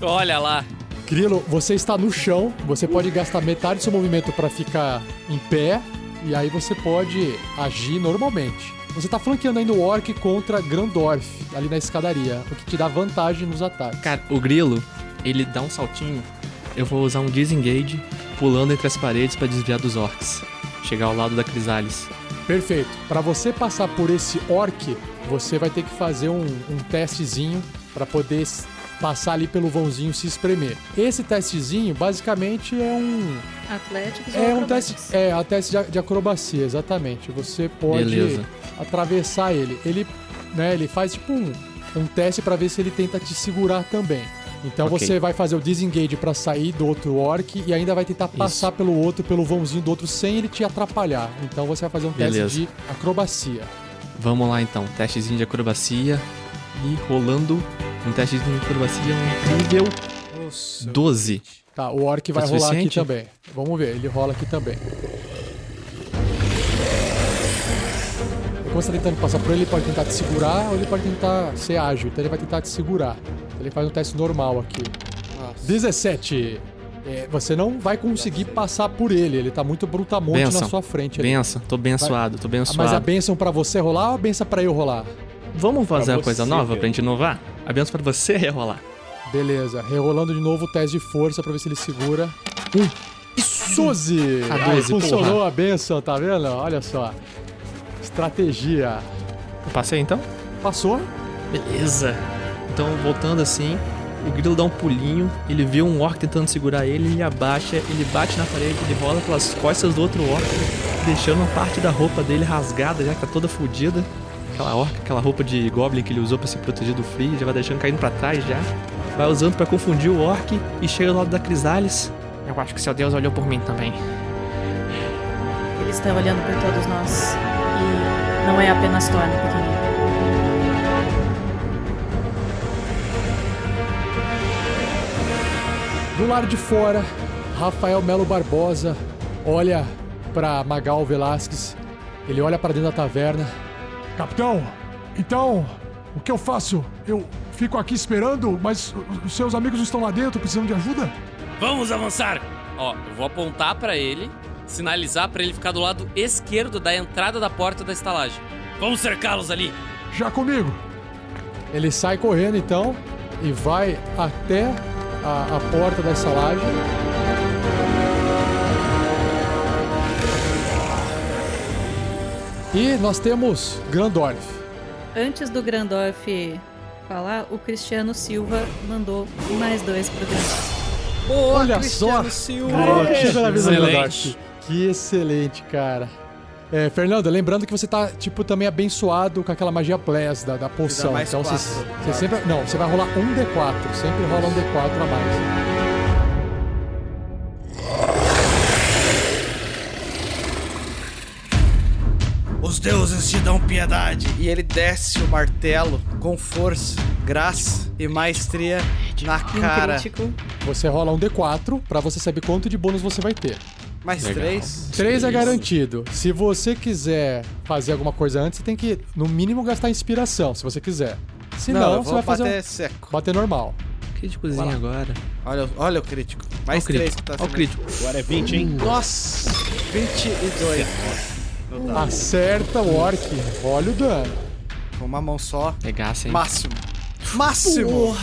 Olha lá. Grilo, você está no chão, você pode gastar metade do seu movimento para ficar em pé, e aí você pode agir normalmente. Você tá flanqueando ainda o Orc contra Grandorf, ali na escadaria, o que te dá vantagem nos ataques. Cara, o grilo, ele dá um saltinho. Eu vou usar um disengage pulando entre as paredes pra desviar dos orcs. Chegar ao lado da Crisalis. Perfeito. Para você passar por esse Orc, você vai ter que fazer um, um testezinho para poder passar ali pelo vãozinho se espremer. Esse testezinho, basicamente, é um Atléticos É ou um teste, é, a teste de, de acrobacia, exatamente. Você pode Beleza. atravessar ele. Ele, né, ele faz tipo um, um teste pra ver se ele tenta te segurar também. Então Ok. você vai fazer o disengage pra sair do outro orc e ainda vai tentar passar pelo outro, pelo vãozinho do outro sem ele te atrapalhar. Então você vai fazer um teste Beleza. de acrobacia. Vamos lá então, testezinho de acrobacia. E rolando um testezinho de acrobacia incrível. 12. Tá, o orc vai Foi rolar aqui também. Vamos ver, ele rola aqui também. Como você tá tentando passar por ele, ele pode tentar te segurar ou ele pode tentar ser ágil. Então ele vai tentar te segurar. Então ele faz um teste normal aqui. 17. É, você não vai conseguir passar por ele. Ele tá muito brutamonte Benção. na sua frente. ali. Benção, tô abençoado, tô Ah, Mas a abençoado. benção pra você rolar ou a benção pra eu rolar? Vamos fazer Pra uma coisa nova pra gente inovar? A benção pra você rerolar. Beleza, rerolando de novo o teste de força pra ver se ele segura. Um. 12! A Aí, 12, funcionou porra. a benção, tá vendo? Olha só. Estratégia. Eu passei então? Passou? Beleza. Então, voltando assim, o grilo dá um pulinho, ele vê um orc tentando segurar ele, ele abaixa, ele bate na parede, ele rola pelas costas do outro orc, deixando uma parte da roupa dele rasgada, já que tá toda fodida. Aquela orc, aquela roupa de goblin que ele usou pra se proteger do frio, já vai deixando caindo pra trás já. Vai usando pra confundir o orc e chega do lado da Crisalis. Eu acho que seu Deus olhou por mim também. Ele está olhando por todos nós. E não é apenas Thorne, pequenino. Do lado de fora, Rafael Melo Barbosa olha pra Magal Velasquez. Ele olha pra dentro da taverna. Capitão, então, o que eu faço? Eu fico aqui esperando, mas os seus amigos estão lá dentro precisando de ajuda? Vamos avançar. Ó, eu vou apontar pra ele, sinalizar pra ele ficar do lado esquerdo da entrada da porta da estalagem. Vamos cercá-los ali. Já comigo. Ele sai correndo então e vai até a, a porta da estalagem. E nós temos Grandorf. Antes do Grandorf falar, o Cristiano Silva mandou mais dois pro Grandorf. Boa, Olha Cristiano só. Silva! Excelente. Grandorf. Que excelente, cara. É, Fernando, lembrando que você tá, tipo, também abençoado com aquela magia Bless da, da poção. Então você sempre. Não, você vai rolar um D4. Sempre rola um D4 a mais. Os deuses te dão piedade. E ele desce o martelo com força, graça e maestria na cara. Você rola um D4 pra você saber quanto de bônus você vai ter. Mais Legal. três. 3 é garantido. Se você quiser fazer alguma coisa antes, você tem que, no mínimo, gastar inspiração, se você quiser. Se não, eu você vai fazer bater um, seco. bater normal. Críticozinho agora. Olha, olha o crítico. Mais Olha o crítico. três que tá Olha o crítico. Agora é 20, hein? Nossa! 22. Acerta o orc. Olha o dano. Com uma mão só. Pegasse, hein? Máximo. Máximo!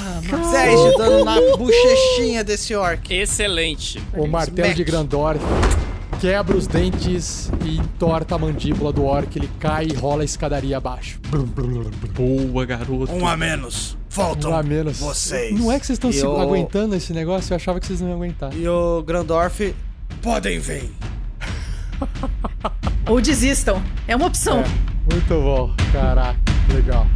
10 de dano na bochechinha desse orc. Excelente. O martelo de Smack. Grandorf quebra os dentes e entorta a mandíbula do orc. Ele cai e rola a escadaria abaixo. Boa, garoto. Um a menos. Faltam Um a menos. vocês. Não é que vocês estão se o- aguentando esse negócio? Eu achava que vocês não iam aguentar. E o Grandorf... Podem vir. Ou desistam. É uma opção. Muito bom. Caraca, legal.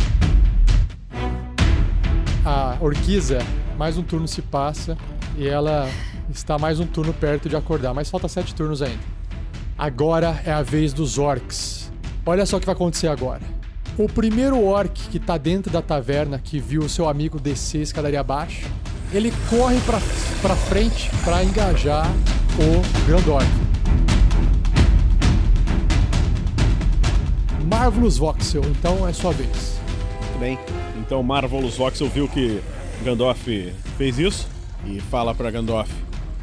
A Orquiza, mais um turno se passa e ela está mais um turno perto de acordar, mas falta sete turnos ainda. Agora é a vez dos orcs. Olha só o que vai acontecer agora. O primeiro orc que tá dentro da taverna, que viu o seu amigo descer a escadaria abaixo, ele corre pra frente pra engajar o Grandorf. Marvelous Voxel, então é sua vez. Muito bem. Então Marvelous Voxel viu que Gandalf fez isso e fala pra Gandalf.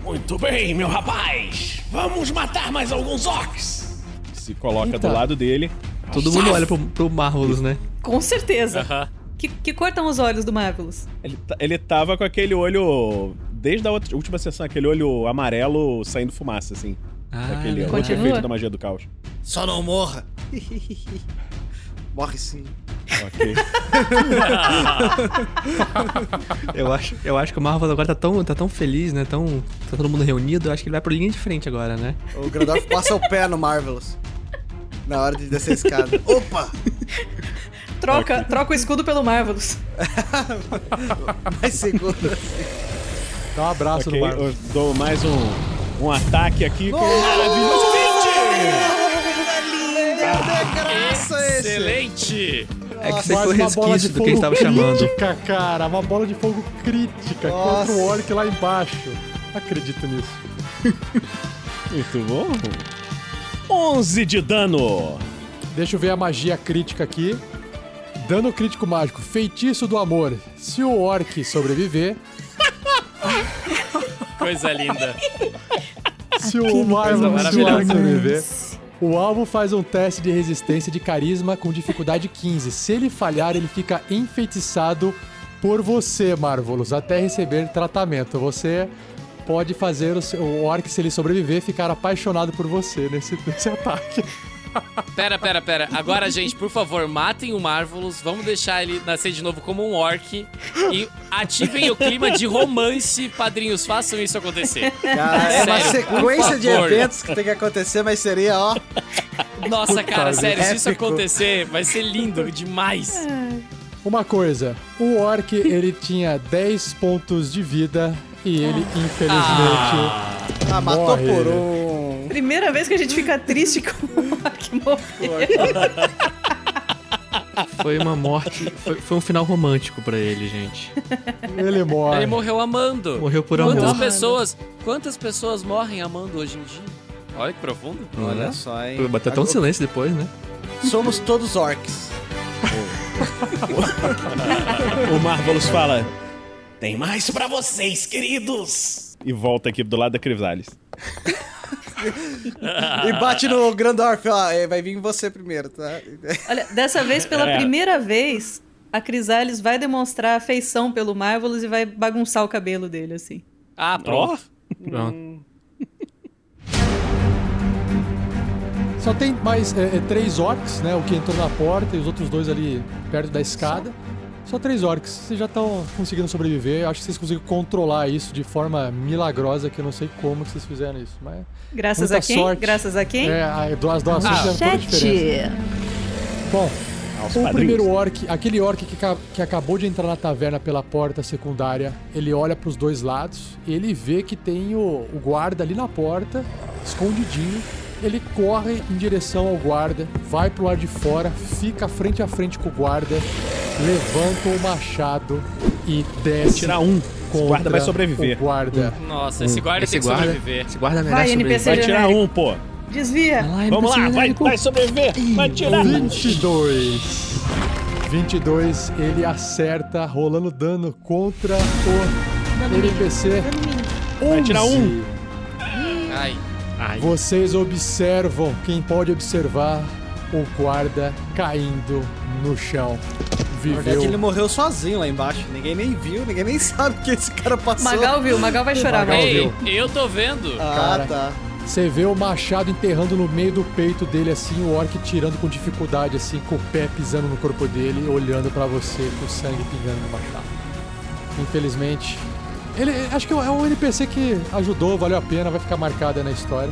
Muito bem, meu rapaz. Vamos matar mais alguns orcs. Se coloca Eita. do lado dele. Todo mundo olha pro, pro Marvelous, né? Com certeza. Que, que cortam os olhos do Marvelous. Ele, ta- ele tava com aquele olho. Desde a outra- última sessão, aquele olho amarelo saindo fumaça, assim. Ah, Aquele Continua? outro efeito da magia do caos. Só não morra. Morre sim. Ok. Eu acho, eu acho que o Marvel agora tá tão, tá tão feliz, né? Tão, tá todo mundo reunido. Eu acho que ele vai pro linha de frente agora, né? O Grandorf passa o pé no Marvelous. Na hora de descer a escada. Opa! Troca, troca o escudo pelo Marvelous. Mais seguro. Dá um abraço ok, no Marvelous. eu dou mais um, um ataque aqui com o maravilhoso 20! De graça esse! Excelente! É que você foi uma bola de resquício do que ele fogo estava chamando. crítica, cara. Uma bola de fogo crítica Nossa. contra o orc lá embaixo. Acredito nisso. Muito bom. 11 de dano. Deixa eu ver a magia crítica aqui. Dano crítico mágico, feitiço do amor. Se o orc sobreviver, Coisa linda. se o Marvel se o sobreviver, o alvo faz um teste de resistência de carisma com dificuldade 15. Se ele falhar, ele fica enfeitiçado por você, Marvelous, até receber tratamento. Você pode fazer o, seu, o orc, se ele sobreviver, ficar apaixonado por você nesse, nesse ataque. Pera, pera, pera. Agora, gente, por favor, matem o Marvelous. Vamos deixar ele nascer de novo como um orc. E ativem o clima de romance, padrinhos. Façam isso acontecer. Cara, é uma sequência de eventos que tem que acontecer, mas seria, ó. Nossa, cara, sério, se isso acontecer, vai ser lindo demais. Uma coisa, o orc ele tinha 10 pontos de vida e ele infelizmente Ah, matou morre. por um. Primeira vez que a gente fica triste com o orc morreu. Foi uma morte. Foi, foi um final romântico pra ele, gente. ele morre. Ele morreu amando. Morreu por Quantas amor. pessoas, quantas pessoas morrem amando hoje em dia? Olha que profundo. Olha só, hein. Foi bater até um silêncio depois, né? Somos todos orcs. O Marvelous fala Tem mais pra vocês, queridos. e volta aqui do lado da Crisales. E bate no Grandorf, ó. é, Vai vir você primeiro, tá? Olha, dessa vez, pela É. primeira vez, a Crisales vai demonstrar afeição pelo Marvelous e vai bagunçar o cabelo dele, assim. Ah, pronto. Pronto. Só tem mais é, é, três orcs, né? O que entrou na porta e os outros dois ali perto da escada. Só três orcs. Vocês já estão conseguindo sobreviver. Acho que vocês conseguiram controlar isso de forma milagrosa, que eu não sei como que vocês fizeram isso. Mas Graças a quem? sorte. Graças a quem? é, a- as doações fizeram toda a diferença. Bom, Aos o padrinhos. primeiro orc, aquele orc que, que acabou de entrar na taverna pela porta secundária, ele olha pros dois lados e ele vê que tem o, o guarda ali na porta, escondidinho. Ele corre em direção ao guarda, vai pro lado de fora, fica frente a frente com o guarda, levanta o machado e desce. Tirar um. Esse contra guarda vai sobreviver. O guarda. Nossa, esse guarda Esse tem que guarda, sobreviver. esse guarda merece Vai, sobreviver. NPC. Vai tirar genérico. um, pô. Desvia! Vai Vamos lá, vai, vai sobreviver. Vai tirar. 22. 22, ele acerta, rolando dano contra o NPC. Vai tirar um. 11. Ai. Ai, Vocês observam, quem pode observar, o guarda caindo no chão. Na verdade, ele Viveu. morreu sozinho lá embaixo. Ninguém nem viu, ninguém nem sabe o que esse cara passou. Magal viu, Magal vai chorar. Magal. Ei, viu. eu tô vendo. Ah, Cara. tá. Você vê o machado enterrando no meio do peito dele, assim, o orc tirando com dificuldade, assim, com o pé pisando no corpo dele, olhando pra você com o sangue pingando no machado. Infelizmente. Ele, acho que é um NPC que ajudou, valeu a pena, vai ficar marcado aí na história.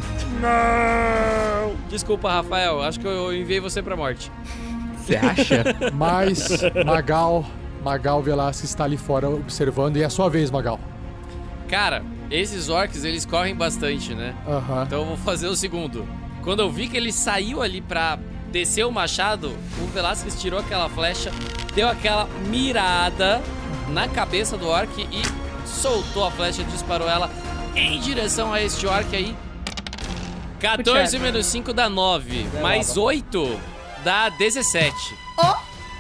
Desculpa, Rafael. Acho que eu enviei você pra morte. você acha? Mas Magal, Magal Velasquez está ali fora observando e é a sua vez, Magal. Cara, esses orcs, eles correm bastante, né? Aham. Então eu vou fazer o segundo. Quando eu vi que ele saiu ali pra desceu o machado, o Velasquez tirou aquela flecha, deu aquela mirada na cabeça do orc e soltou a flecha, disparou ela em direção a este orc aí. 14 Thiago. menos 5 dá 9, mais 8 dá 17.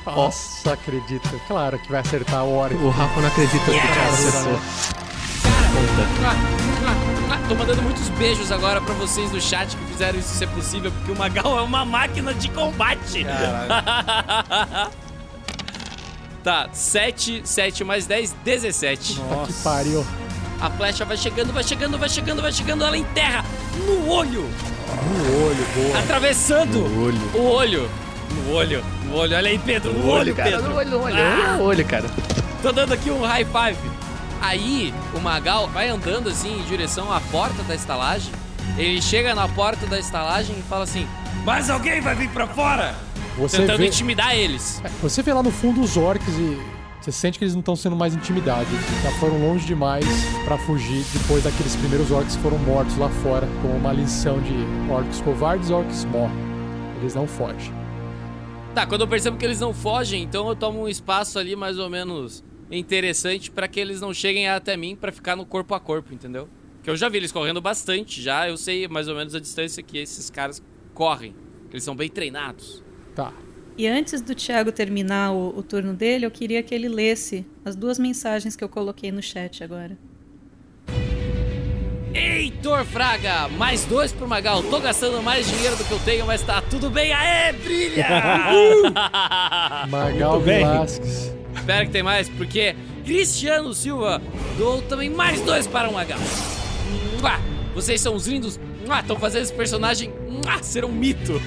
Nossa, acredito. Claro que vai acertar o Orc. O Rafa não acredita que o Thiago acertou. Ah, ah, ah, Tô mandando muitos beijos agora pra vocês do chat que fizeram isso ser possível, porque o Magal é uma máquina de combate. tá, 7, 7 mais 10, 17. Que pariu. A flecha vai chegando, vai chegando, vai chegando, vai chegando, ela enterra no olho, No olho, boa. atravessando No olho. o olho. No olho, no olho, olha aí, Pedro, no, olho, cara, Pedro. no olho, no olho, Ah! no olho, cara. Tô dando aqui um high five. Aí, o Magal vai andando assim em direção à porta da estalagem. Ele chega na porta da estalagem e fala assim: Mas alguém vai vir pra fora? Você Tentando vê, intimidar eles. você vê lá no fundo os orcs e você sente que eles não estão sendo mais intimidados. Eles já foram longe demais pra fugir depois daqueles primeiros orcs que foram mortos lá fora, com uma lição de orcs covardes, orcs morrem. Eles não fogem. Tá, quando eu percebo que eles não fogem, então eu tomo um espaço ali mais ou menos interessante pra que eles não cheguem até mim pra ficar no corpo a corpo, entendeu? Que eu já vi eles correndo bastante já, eu sei mais ou menos a distância que esses caras correm. Eles são bem treinados. Tá. E antes do Thiago terminar o, o turno dele, eu queria que ele lesse as duas mensagens que eu coloquei no chat agora. Heitor Fraga, mais dois pro Magal. Tô gastando mais dinheiro do que eu tenho, mas tá tudo bem. Aê, brilha! Magal. Velasquez. Espera que tem mais, porque Cristiano Silva doou também mais dois para o Magal. Vocês são os lindos. Estão fazendo esse personagem ser um mito.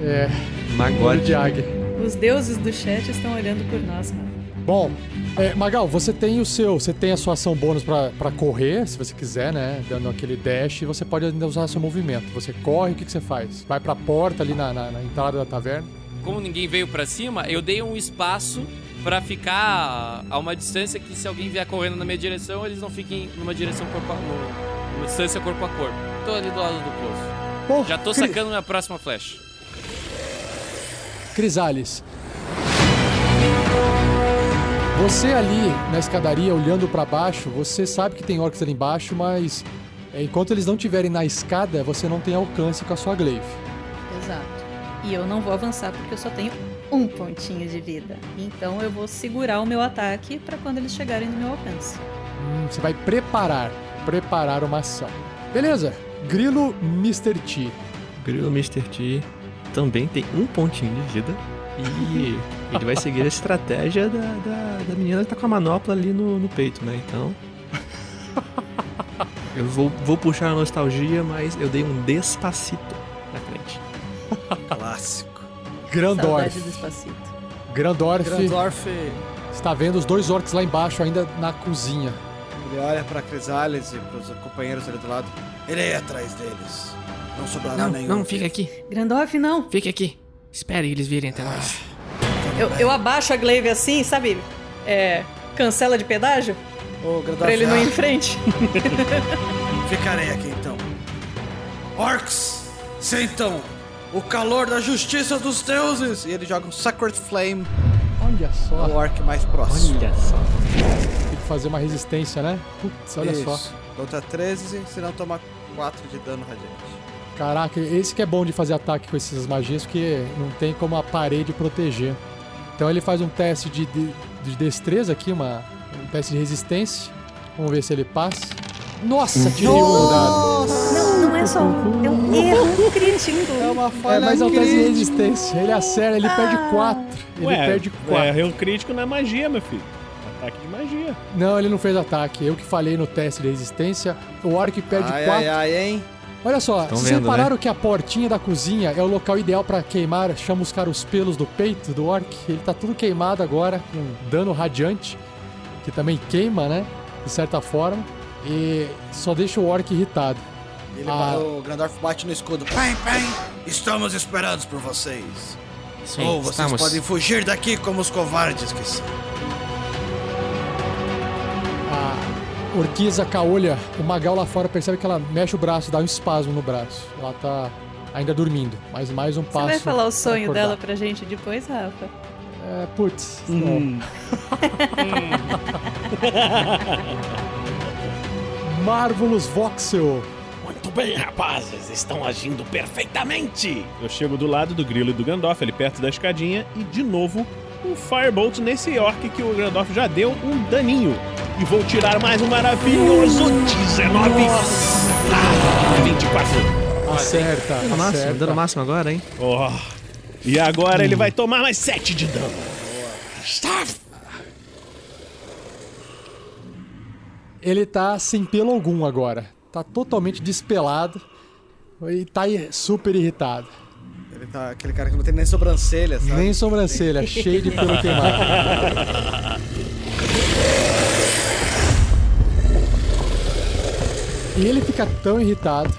É, olho Magode. de águia. Os deuses do chat estão olhando por nós, mano. Bom, é, Magal, você tem o seu, você tem a sua ação bônus pra, pra correr, se você quiser, né? Dando aquele dash, você pode ainda usar seu movimento. Você corre, o que, que você faz? Vai pra porta ali na, na- na entrada da taverna. Como ninguém veio pra cima, eu dei um espaço pra ficar a uma distância que se alguém vier correndo na minha direção, eles não fiquem numa direção corpo a, no- numa distância corpo a corpo. Tô ali do lado do poço. Já tô Cri- sacando minha próxima flecha. Crisales. Você ali na escadaria olhando pra baixo, você sabe que tem orcs ali embaixo, mas é, enquanto eles não estiverem na escada, você não tem alcance com a sua glaive. Exato. E eu não vou avançar porque eu só tenho um pontinho de vida. Então eu vou segurar o meu ataque pra quando eles chegarem no meu alcance. Hum, você vai preparar, preparar uma ação. Beleza. Grilo Mr. T. Grilo Mr. T também tem um pontinho de vida. E ele vai seguir a estratégia da, da, da menina que tá com a manopla ali no, no peito, né? Então. Eu vou, vou puxar a nostalgia, mas eu dei um despacito na frente. Clássico. Grandorf. Grandorf Grandorf, está vendo os dois orcs lá embaixo ainda na cozinha. ele olha pra Crisales e pros companheiros ali do lado. Irei atrás deles. Não sobrará Não, nenhum. não, fica aqui. Grandorf, não. Fique aqui. Espere eles virem até nós. Eu, eu abaixo a glaive assim, sabe? É. Cancela de pedágio? Ô, Grandorf, Pra ele não ah, ir em frente. Ficarei aqui então. Orcs, sentam o calor da justiça dos deuses. E ele joga um Sacred Flame Olha só. no orc mais próximo. Olha só. Tem que fazer uma resistência, né? Putz, olha só. Isso. Outra 13, se não tomar 4 de dano radiante. Caraca, esse que é bom de fazer ataque com essas magias, porque não tem como a parede proteger. Então ele faz um teste de, de, de destreza aqui, uma, um teste de resistência. Vamos ver se ele passa. Nossa, tirei um dado. Não, não é só um. É um erro crítico. É uma É, falha mas é um teste de resistência. Ele acerta, ele perde 4. Ele Ué, perde 4. é, é um crítico na magia, meu filho. Magia. Não, ele não fez ataque. Eu que falei no teste de resistência. O orc perde Ai, 4. ai, ai, hein? Olha só, Estão vocês vendo, né? repararam que a portinha da cozinha é o local ideal pra queimar, chamuscar os pelos do peito do orc? Ele tá tudo queimado agora, com dano radiante, que também queima, né? De certa forma. E só deixa o orc irritado. Ele, Ah. O Grandorf bate no escudo. Pai, pai, estamos esperados por vocês. Sim, Ou vocês estamos. podem fugir daqui como os covardes que são. A Orquiza Caolha, o Magal lá fora percebe que ela mexe o braço, dá um espasmo no braço. Ela tá ainda dormindo. Mas mais um Você passo. vai falar o pra sonho acordar. dela pra gente depois, Rafa? É, putz. Hum. não. Marvelous Voxel. Muito bem, rapazes, estão agindo perfeitamente. Eu chego do lado do Grilo e do Gandalf, ali perto da escadinha, e de novo um Firebolt nesse orc que o Gandalf já deu um daninho. E vou tirar mais um maravilhoso 19. Ah, 24. Acerta, Dando máximo, dando máximo agora, hein? Oh. E agora ele vai tomar mais 7 de dano. Ele tá sem pelo algum agora. Tá totalmente despelado. E tá super irritado. Ele tá aquele cara que não tem nem sobrancelha, sabe? Nem sobrancelha, cheio de pelo queimado. ele fica tão irritado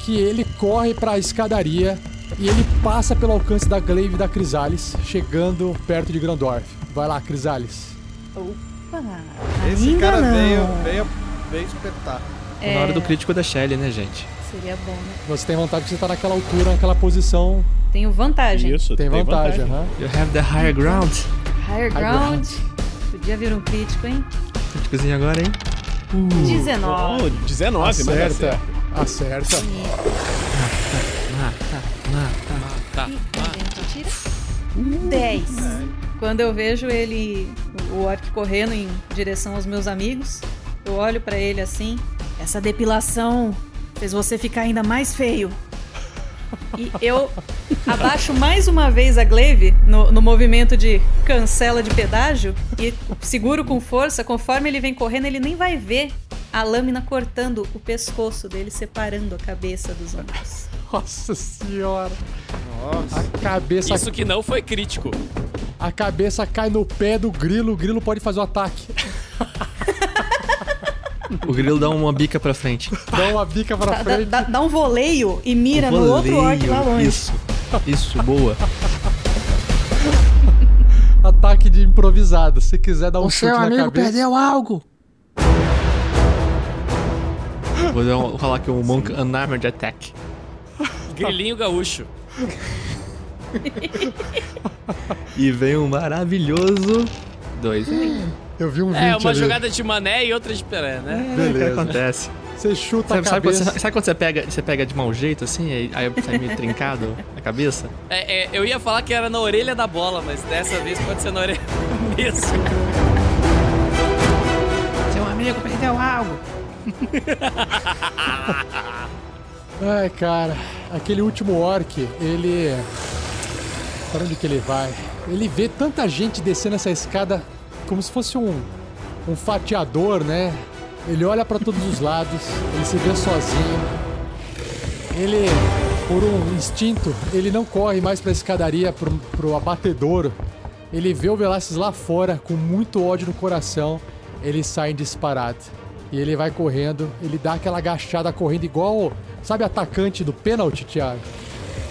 que ele corre pra escadaria e ele passa pelo alcance da Glaive da Crisales, chegando perto de Grandorf. Vai lá, Crisales. Opa! Esse ainda cara não. veio, veio, veio espetar. É, Na hora do crítico da Shelly, né, gente? Seria bom, né? Você tem vantagem que você tá naquela altura, naquela posição. Tenho vantagem. Isso, Tem vantagem, aham. You have the higher ground. Higher ground. Podia vir um crítico, hein? Críticozinho agora, hein? 19. Oh, 19, mas Acerta. acerta. Acerta. Mata, mata. A gente tira 10. Quando eu vejo ele, o orc correndo em direção aos meus amigos, eu olho pra ele assim. Essa depilação fez você ficar ainda mais feio. E eu abaixo mais uma vez a glaive no, no movimento de cancela de pedágio e seguro com força. Conforme ele vem correndo, ele nem vai ver a lâmina cortando o pescoço dele, separando a cabeça dos ombros. Nossa senhora. A cabeça, Isso que não foi crítico. a cabeça cai no pé do grilo, o grilo pode fazer o ataque. O grilo dá uma bica pra frente. Dá uma bica pra Dá, frente. dá- dá um voleio e mira no outro orc lá Voleio, longe. Isso, isso, boa. Ataque de improvisado. Se quiser dar um O chute seu na amigo cabeça. perdeu algo. Vou dar um, rolar aqui um Monk Unarmored Attack. Grilinho gaúcho. E vem um maravilhoso. Dois. Eu vi um vídeo É, uma ali. jogada de mané e outra de peré, né? O que Beleza. acontece? Você chuta Sabe, a sabe quando, você, sabe quando você pega, você pega de mau jeito assim, aí, aí sai meio trincado a cabeça? É, é, eu ia falar que era na orelha da bola, mas dessa vez pode ser na orelha mesmo. Seu amigo perdeu algo. Ai, cara. Aquele último orc, ele. Para onde que ele vai? Ele vê tanta gente descendo essa escada como se fosse um, um fatiador, né? Ele olha para todos os lados, ele se vê sozinho. Ele, por um instinto, ele não corre mais pra escadaria, pro, pro abatedouro. Ele vê o Velasquez lá fora, com muito ódio no coração. Ele sai disparado. E ele vai correndo, ele dá aquela agachada correndo igual, sabe, atacante do pênalti, Thiago?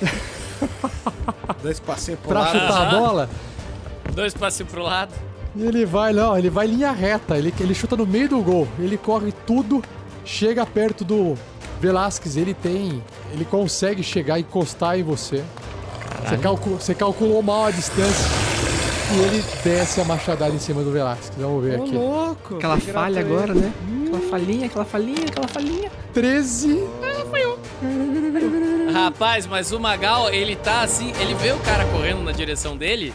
Dois passinhos pro Pra lado. chutar a bola. Dois passinhos pro lado. E ele vai, não, ele vai em linha reta, ele, ele chuta no meio do gol, ele corre tudo, chega perto do Velasquez, ele tem. Ele consegue chegar e encostar em você. Você, calcu- você calculou mal a distância e ele desce a machadada em cima do Velasquez. Vamos ver aqui. louco. Aquela que falha gratuito. agora, né? Aquela falhinha, aquela falhinha, aquela falhinha. 13. Rapaz, mas o Magal, ele tá assim, ele vê o cara correndo na direção dele.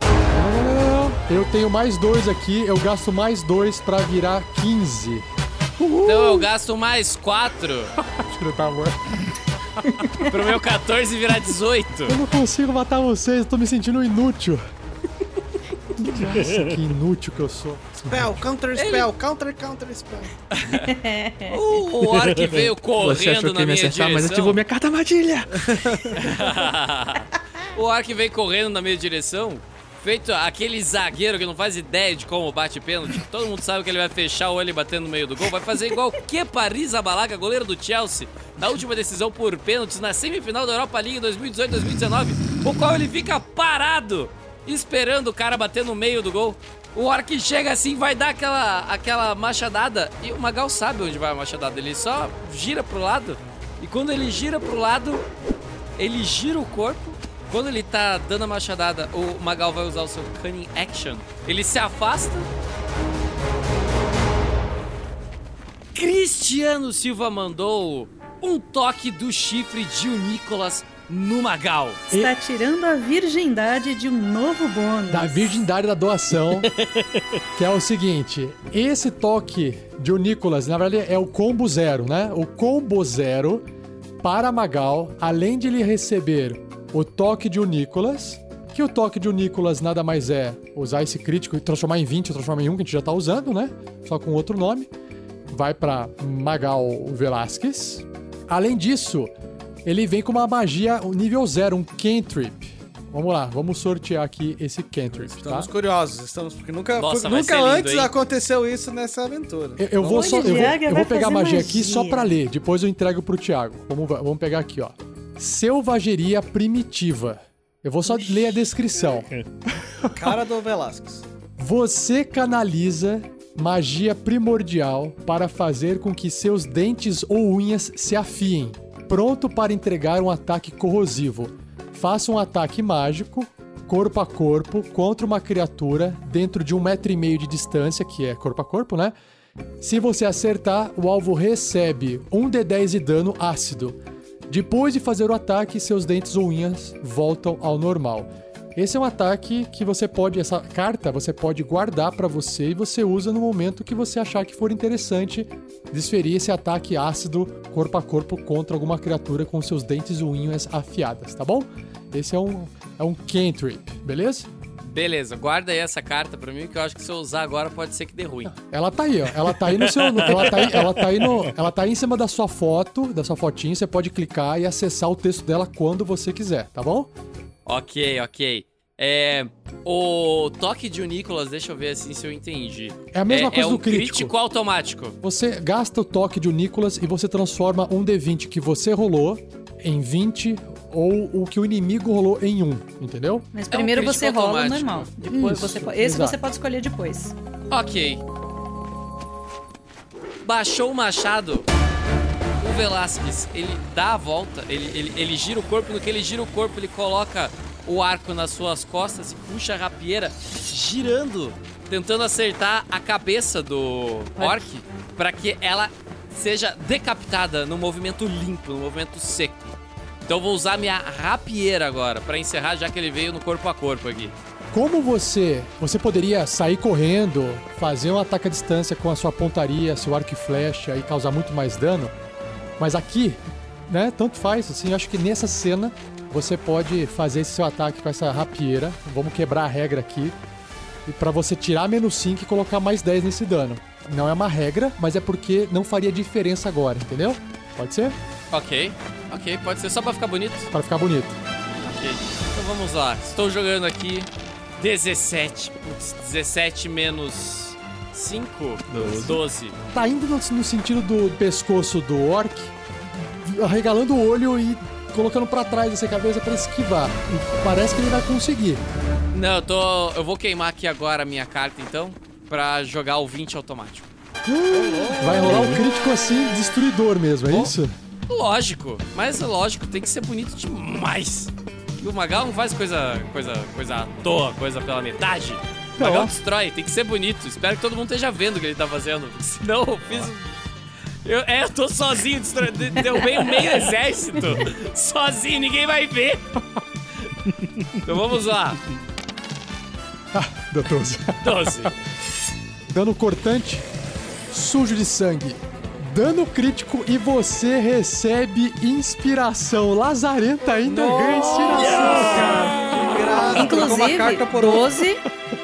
Não, Eu tenho mais dois aqui, eu gasto mais dois pra virar 15. Então eu gasto mais quatro Filho da mãe. pro meu 14 virar 18. Eu não consigo matar vocês, eu tô me sentindo inútil. Nossa, que inútil que eu sou. Spell, counter spell, counter, counter spell. O, o orc veio Você achou correndo que na minha acertar, mas direção. ativou minha carta armadilha. o orc veio correndo na minha direção, feito aquele zagueiro que não faz ideia de como bate pênalti. Todo mundo sabe que ele vai fechar o olho e bater no meio do gol. Vai fazer igual Kepa Arrizabalaga, goleiro do Chelsea, na última decisão por pênaltis na semifinal da Europa League 2018-2019, o qual ele fica parado, esperando o cara bater no meio do gol. O orc chega assim, vai dar aquela, aquela machadada, e o Magal sabe onde vai a machadada, ele só gira pro lado, e quando ele gira pro lado, ele gira o corpo. Quando ele tá dando a machadada, o Magal vai usar o seu Cunning Action. Ele se afasta. Cristiano Silva mandou um toque do chifre de o Nicolas no Magal. Está tirando a virgindade de um novo bônus. Da virgindade da doação, que é o seguinte: esse toque de o Nicolas, na verdade, é o combo zero, né? O combo zero para Magal, além de ele receber o toque de o Nicolas, que o toque de o Nicolas nada mais é usar esse crítico e transformar em 20 ou transformar em 1, que a gente já tá usando, né? Só com outro nome. Vai para Magal Velasquez. Além disso, ele vem com uma magia nível zero, um cantrip. Vamos lá, vamos sortear aqui esse cantrip, tá? Estamos curiosos, estamos porque nunca, Nossa, foi- nunca lindo, antes hein? aconteceu isso nessa aventura. Eu, eu vou só, eu vou, eu vou pegar a fazer magia aqui só magia. pra ler, depois eu entrego pro Thiago. Vamos, vamos pegar aqui, ó. Selvageria primitiva. Eu vou só ler a descrição. Cara do Velasquez. Você canaliza magia primordial para fazer com que seus dentes ou unhas se afiem, pronto para entregar um ataque corrosivo. Faça um ataque mágico, corpo a corpo, contra uma criatura dentro de um metro e meio de distância, que é corpo a corpo, né? Se você acertar, o alvo recebe um D10 de dano ácido. Depois de fazer o ataque, seus dentes ou unhas voltam ao normal. Esse é um ataque que você pode, essa carta você pode guardar pra você e você usa no momento que você achar que for interessante desferir esse ataque ácido corpo a corpo contra alguma criatura com seus dentes ou unhas afiadas, tá bom? Esse é um é um cantrip, beleza? Beleza, guarda aí essa carta pra mim, que eu acho que se eu usar agora pode ser que dê ruim. Ela tá aí, ó. Ela tá aí no seu. no- Ela tá aí, ela tá aí no. Ela tá aí em cima da sua foto, da sua fotinha. Você pode clicar e acessar o texto dela quando você quiser, tá bom? Ok, ok. É. O toque de o Nicolas, deixa eu ver assim se eu entendi. É a mesma coisa é do um crítico. automático. Você gasta o toque de o Nicolas e você transforma um D20 que você rolou em 20 ou o que o inimigo rolou em 1, entendeu? Mas É um primeiro você rola o automático. normal. Depois Isso, você po- Esse exato. você pode escolher depois. Ok. Baixou o machado. O Velasquez, ele dá a volta, ele, ele, ele gira o corpo. No que ele gira o corpo, ele coloca o arco nas suas costas e puxa a rapieira, girando, tentando acertar a cabeça do orc para que ela seja decapitada no movimento limpo, no movimento seco. Então vou usar minha rapieira agora para encerrar, já que ele veio no corpo a corpo aqui. Como você, você poderia sair correndo, fazer um ataque à distância com a sua pontaria, seu arco e flecha e causar muito mais dano, mas aqui, né, tanto faz, assim, eu acho que nessa cena você pode fazer esse seu ataque com essa rapieira. Vamos quebrar a regra aqui. E para você tirar menos 5 e colocar mais 10 nesse dano. Não é uma regra, mas é porque não faria diferença agora, entendeu? Pode ser? Ok, ok, pode ser só pra ficar bonito. Para ficar bonito. Ok, então vamos lá. Estou jogando aqui 17. Putz, 17 menos 5? 12. Tá indo no, no sentido do pescoço do orc, arregalando o olho e colocando pra trás essa cabeça pra esquivar. E parece que ele vai conseguir. Não, eu tô. Eu vou queimar aqui agora a minha carta então. Pra jogar o 20 automático. Vai rolar um crítico assim, destruidor mesmo, é isso? Lógico, mas lógico, tem que ser bonito demais. E o Magal não faz coisa, coisa, coisa à toa, coisa pela metade. O Não. Magal destrói, tem que ser bonito. Espero que todo mundo esteja vendo o que ele tá fazendo. Senão eu fiz. Eu, é, eu tô sozinho, destro... de- derrubei o meio exército. Sozinho, ninguém vai ver. Então vamos lá. Deu 12. 12. Dano cortante, sujo de sangue. Dano crítico e você recebe inspiração. Lazarenta ainda ganha inspiração. Uma Inclusive, carta por outra. 12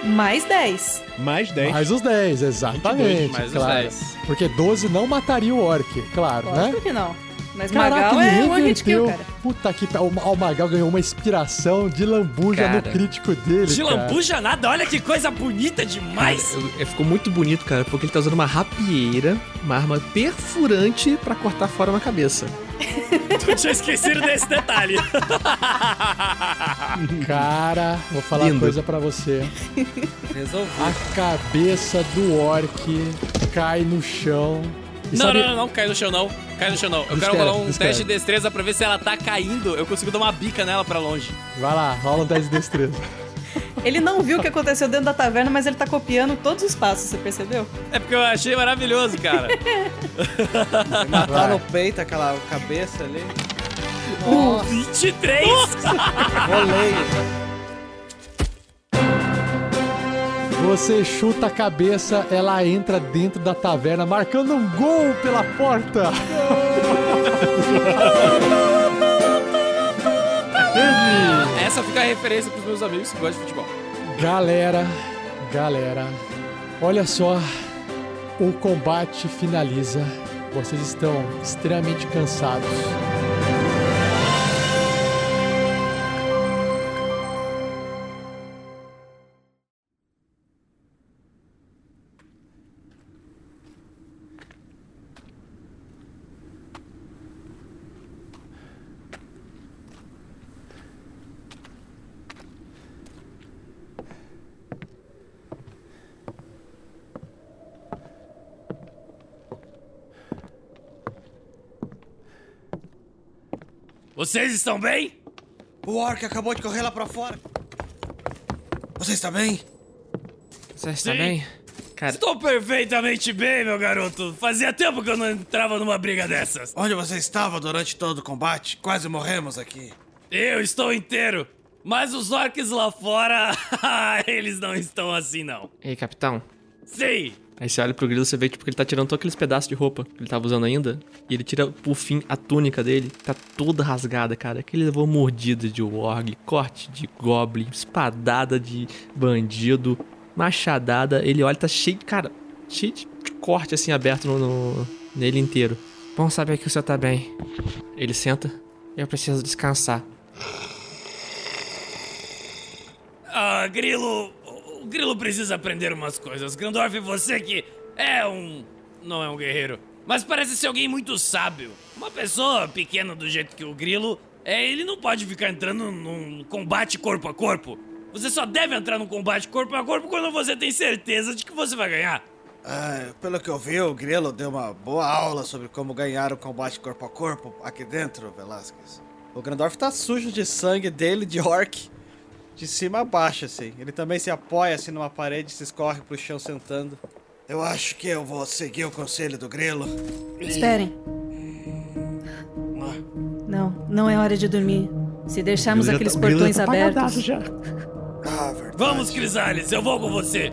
mais 10. Mais 10. Mais os 10, exatamente. Mais os claro. 10. Porque 12 não mataria o orc, claro, né? Lógico que não. Mas Caraca, Magal ele é one hit kill, reverteu. cara. Puta que pariu. O Magal ganhou uma inspiração de lambuja no Cara. crítico dele. De cara. lambuja nada, olha que coisa bonita demais. Eu- eu- ficou muito bonito, cara, porque ele tá usando uma rapieira, uma arma perfurante pra cortar fora uma cabeça. Eu tinha esquecido desse detalhe. Cara, vou falar Lindo. uma coisa pra você. Resolvi. A cabeça do orc cai no chão E Não, sabe- não, não, não, cai no chão não. Cai no chão não. Eu quero rolar um descreve. teste de destreza pra ver se ela tá caindo. Eu consigo dar uma bica nela pra longe. Vai lá, rola um teste de destreza. Ele não viu o que aconteceu dentro da taverna, mas ele tá copiando todos os passos, você percebeu? É porque eu achei maravilhoso, cara. Matar no peito aquela cabeça ali. Uh, 23! Rolei. Você chuta a cabeça, ela entra dentro da taverna, marcando um gol pela porta. Essa fica a referência pros meus amigos que gostam de futebol. Galera, galera, olha só, o combate finaliza. Vocês estão extremamente cansados. Vocês estão bem? O Orc acabou de correr lá pra fora. Você está bem? Você está Sim. bem? Cara, Estou perfeitamente bem, meu garoto. Fazia tempo que eu não entrava numa briga dessas. Onde você estava durante todo o combate? Quase morremos aqui. Eu estou inteiro. Mas os orcs lá fora, eles não estão assim, não. ei, capitão. Sim, Aí você olha pro grilo, você vê tipo, que ele tá tirando todos aqueles pedaços de roupa que ele tava usando ainda. E ele tira, por fim, a túnica dele. Tá toda rasgada, cara. Que ele levou mordida de warg, corte de goblin, espadada de bandido, machadada. Ele olha, tá cheio, de- cara, cheio de de corte assim aberto no, no- nele inteiro. Bom saber que o senhor tá bem. Ele senta. Eu preciso descansar. Ah, Grilo. O Grilo precisa aprender umas coisas. Grandorf, você que é um. Não é um guerreiro. Mas parece ser alguém muito sábio. Uma pessoa pequena do jeito que o Grilo. É, ele não pode ficar entrando num combate corpo a corpo. Você só deve entrar num combate corpo a corpo quando você tem certeza de que você vai ganhar. Ah, pelo que eu vi, o Grilo deu uma boa aula sobre como ganhar o combate corpo a corpo aqui dentro, Velasquez. O Grandorf tá sujo de sangue dele, de orc, de cima a baixo, assim. Ele também se apoia assim numa parede e se escorre pro chão sentando. Eu acho que eu vou seguir o conselho do Grilo. Esperem. Não, não é hora de dormir. Se deixarmos Grilo já aqueles tá- portões já tá abertos. Ah, verdade. Vamos, Crisales, eu vou com você.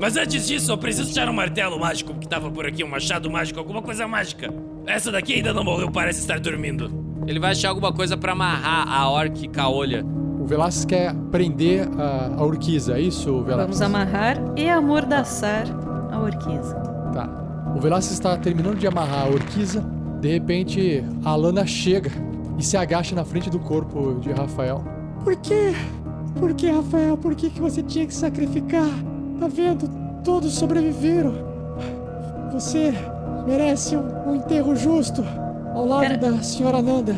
Mas antes disso, eu preciso achar um martelo mágico que tava por aqui, um machado mágico, alguma coisa mágica. Essa daqui ainda não morreu, parece estar dormindo. Ele vai achar alguma coisa pra amarrar a orc caolha. O Velasquez quer prender a, a Urquiza, é isso, Velasquez? Vamos amarrar e amordaçar a orquiza. Tá. O Velasquez está terminando de amarrar a Urquiza. De repente, a Lana chega e se agacha na frente do corpo de Rafael. Por quê? Por que, Rafael? Por que, que você tinha que sacrificar? Tá vendo? Todos sobreviveram. Você merece um, um enterro justo ao lado Pera- da senhora Nanda.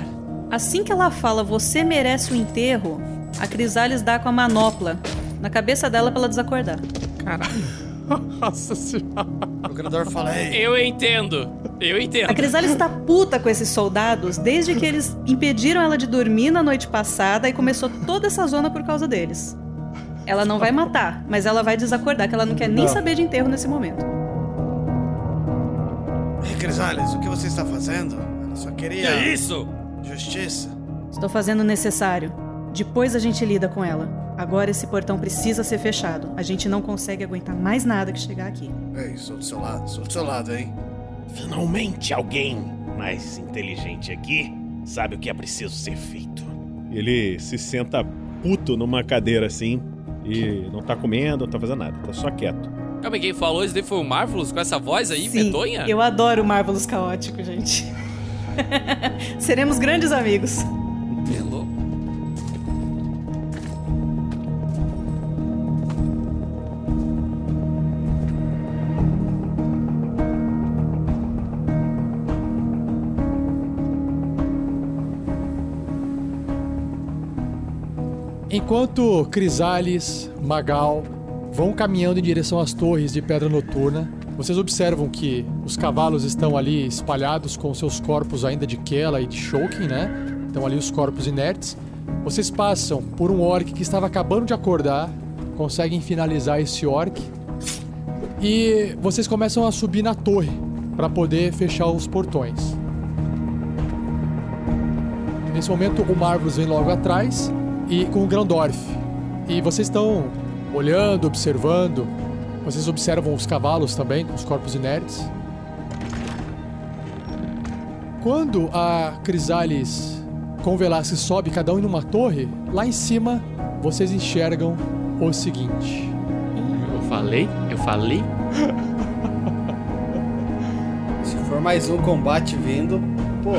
Assim que ela fala você merece o enterro, a Crisales dá com a manopla na cabeça dela pra ela desacordar. Nossa senhora. O Grandorf fala, ei, Eu entendo. Eu entendo. A Crisales tá puta com esses soldados desde que eles impediram ela de dormir na noite passada e começou toda essa zona por causa deles. Ela não vai matar, mas ela vai desacordar, que ela não quer nem Não. saber de enterro nesse momento. ei Crisales, o que você está fazendo? Ela só Que queria é isso? justiça. Estou fazendo o necessário. Depois a gente lida com ela. Agora esse portão precisa ser fechado. A gente não consegue aguentar mais nada que chegar aqui. Ei, sou do seu lado, sou do seu lado, hein? Finalmente alguém mais inteligente aqui sabe o que é preciso ser feito. Ele se senta puto numa cadeira assim e não tá comendo, não tá fazendo nada, tá só quieto. Calma aí, quem falou isso daí foi o Marvelous com essa voz aí, Sim, medonha? eu adoro o Marvelous caótico, gente. Seremos grandes amigos. Hello? Enquanto Crisales, Magal vão caminhando em direção às torres de Pedra Noturna, Vocês observam que os cavalos estão ali espalhados com seus corpos ainda de Kela e de Shulkin, né? Estão ali os corpos inertes. Vocês passam por um orc que estava acabando de acordar, conseguem finalizar esse orc e vocês começam a subir na torre para poder fechar os portões. Nesse momento, o Marvelous vem logo atrás e com o Grandorf. E vocês estão olhando, observando. Vocês observam os cavalos também, com os corpos inertes. Quando a Crisalis com Velasquez sobe cada um em uma torre, lá em cima vocês enxergam o seguinte. Eu falei? Eu falei? Se for mais um combate vindo, pô.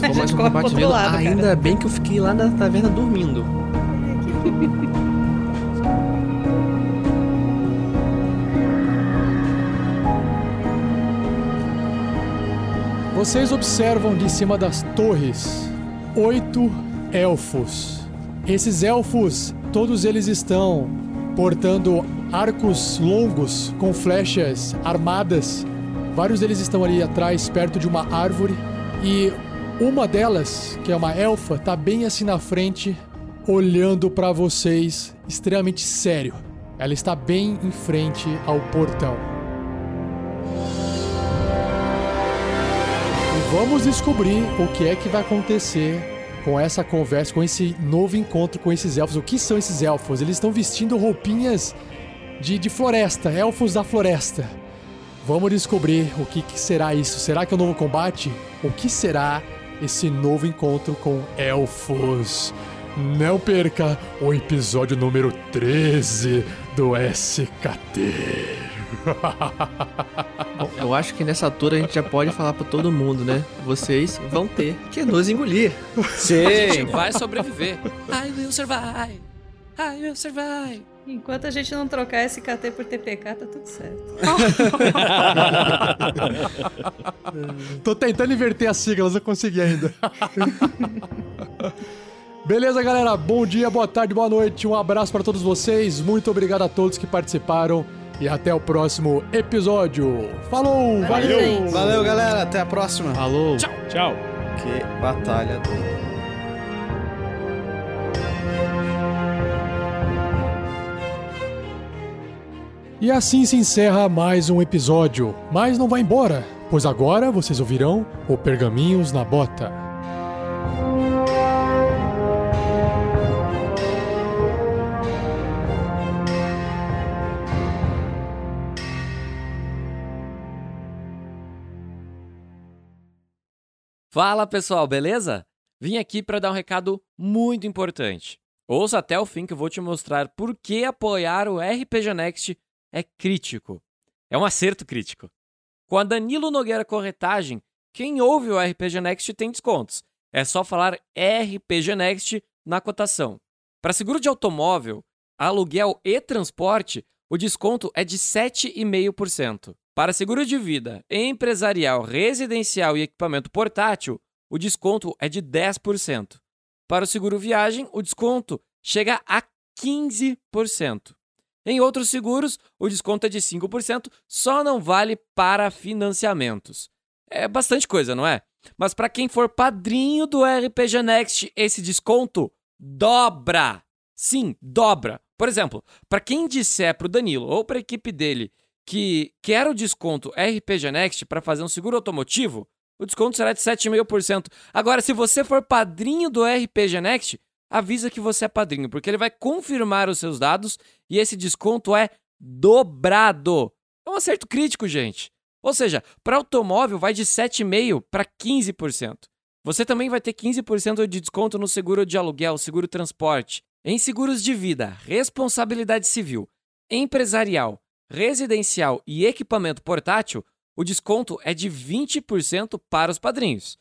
Se for mais um combate vindo, ainda bem que eu fiquei lá na taverna dormindo. Vocês observam de cima das torres oito elfos. Esses elfos, todos eles estão portando arcos longos com flechas armadas. Vários deles estão ali atrás, perto de uma árvore. E uma delas, que é uma elfa, tá bem assim na frente, olhando para vocês, extremamente sério. Ela está bem em frente ao portão. E vamos descobrir o que é que vai acontecer com essa conversa, com esse novo encontro com esses elfos. O que são esses elfos? Eles estão vestindo roupinhas de, de floresta, elfos da floresta. Vamos descobrir o que, que será isso. Será que é um novo combate? O que será esse novo encontro com elfos? Não perca o episódio número 13 do SKT. Bom, eu acho que nessa altura a gente já pode falar pra todo mundo, né? Vocês vão ter que nos engolir. A gente vai sobreviver. I will survive. I will survive. Enquanto a gente não trocar SKT por TPK, tá tudo certo. Tô tentando inverter as siglas, não consegui ainda. Beleza, galera? Bom dia, boa tarde, boa noite. Um abraço para todos vocês. Muito obrigado a todos que participaram. E até o próximo episódio. Falou! Valeu! Valeu, galera. Até a próxima. Falou! Tchau! Tchau! Que batalha do. E assim se encerra mais um episódio. Mas não vai embora, pois agora vocês ouvirão o Pergaminhos na Bota. Fala pessoal, beleza? Vim aqui para dar um recado muito importante. Ouça até o fim que eu vou te mostrar por que apoiar o RPG Next é crítico. É um acerto crítico. Com a Danilo Nogueira Corretagem, quem ouve o RPG Next tem descontos. É só falar RPG Next na cotação. Para seguro de automóvel, aluguel e transporte, o desconto é de 7,5%. Para seguro de vida, empresarial, residencial e equipamento portátil, o desconto é de 10%. Para o seguro viagem, o desconto chega a 15%. Em outros seguros, o desconto é de 5%, só não vale para financiamentos. É bastante coisa, não é? Mas para quem for padrinho do RPG Next, esse desconto dobra. Sim, dobra. Por exemplo, para quem disser para o Danilo ou para a equipe dele que quer o desconto RPG Next para fazer um seguro automotivo, o desconto será de 7,5%. Agora, se você for padrinho do RPG Next, avisa que você é padrinho, porque ele vai confirmar os seus dados e esse desconto é dobrado. É um acerto crítico, gente. Ou seja, para automóvel vai de 7,5% para 15%. Você também vai ter 15% de desconto no seguro de aluguel, seguro transporte, em seguros de vida, responsabilidade civil, empresarial, residencial e equipamento portátil, o desconto é de 20% para os padrinhos.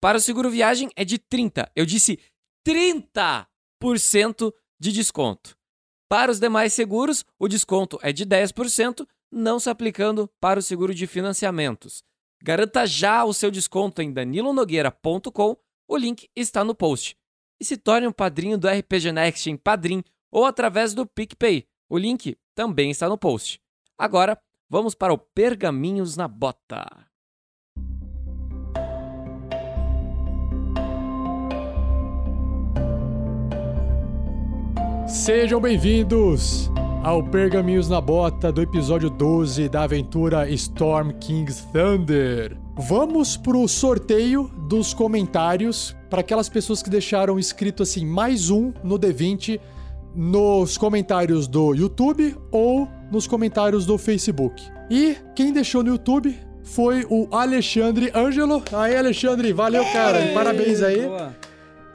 Para o seguro viagem é de 30%. Eu disse 30% de desconto. Para os demais seguros, o desconto é de 10%, não se aplicando para o seguro de financiamentos. Garanta já o seu desconto em danilonogueira.com, o link está no post. E se torne um padrinho do RPG Next em Padrim ou através do PicPay. O link também está no post. Agora, vamos para o Pergaminhos na Bota. Sejam bem-vindos ao Pergaminhos na Bota do episódio 12 da aventura Storm King's Thunder. Vamos pro sorteio dos comentários para aquelas pessoas que deixaram escrito assim mais um no D20 nos comentários do YouTube ou nos comentários do Facebook. E quem deixou no YouTube foi o Alexandre Ângelo. Aí, Alexandre, valeu, cara. Parabéns aí. Boa.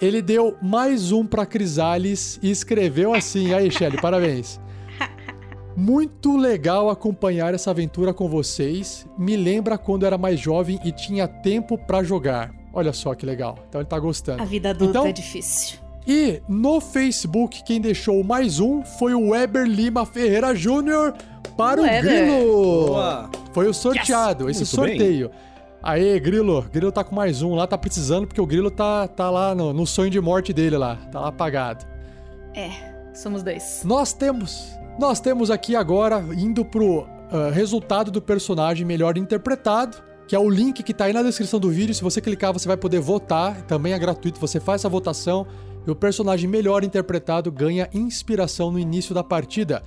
Ele deu mais um pra Crisales e escreveu assim. Aí, Shelly, parabéns. Muito legal acompanhar essa aventura com vocês. Me lembra quando era mais jovem e tinha tempo pra jogar. Olha só que legal. Então ele tá gostando. A vida adulta Então- é difícil. E no Facebook, quem deixou mais um foi o Weber Lima Ferreira Júnior para o. Grilo. Boa. Foi o sorteado, esse Muito bem. Aê, Grilo. Grilo tá com mais um lá, tá precisando, porque o Grilo tá, tá lá no, no sonho de morte dele lá. Tá lá apagado. É, somos dois. Nós temos. Nós temos aqui agora, indo pro ah, resultado do personagem melhor interpretado, que é o link que tá aí na descrição do vídeo. Se você clicar, você vai poder votar. Também é gratuito, você faz essa votação. E o personagem melhor interpretado ganha inspiração no início da partida.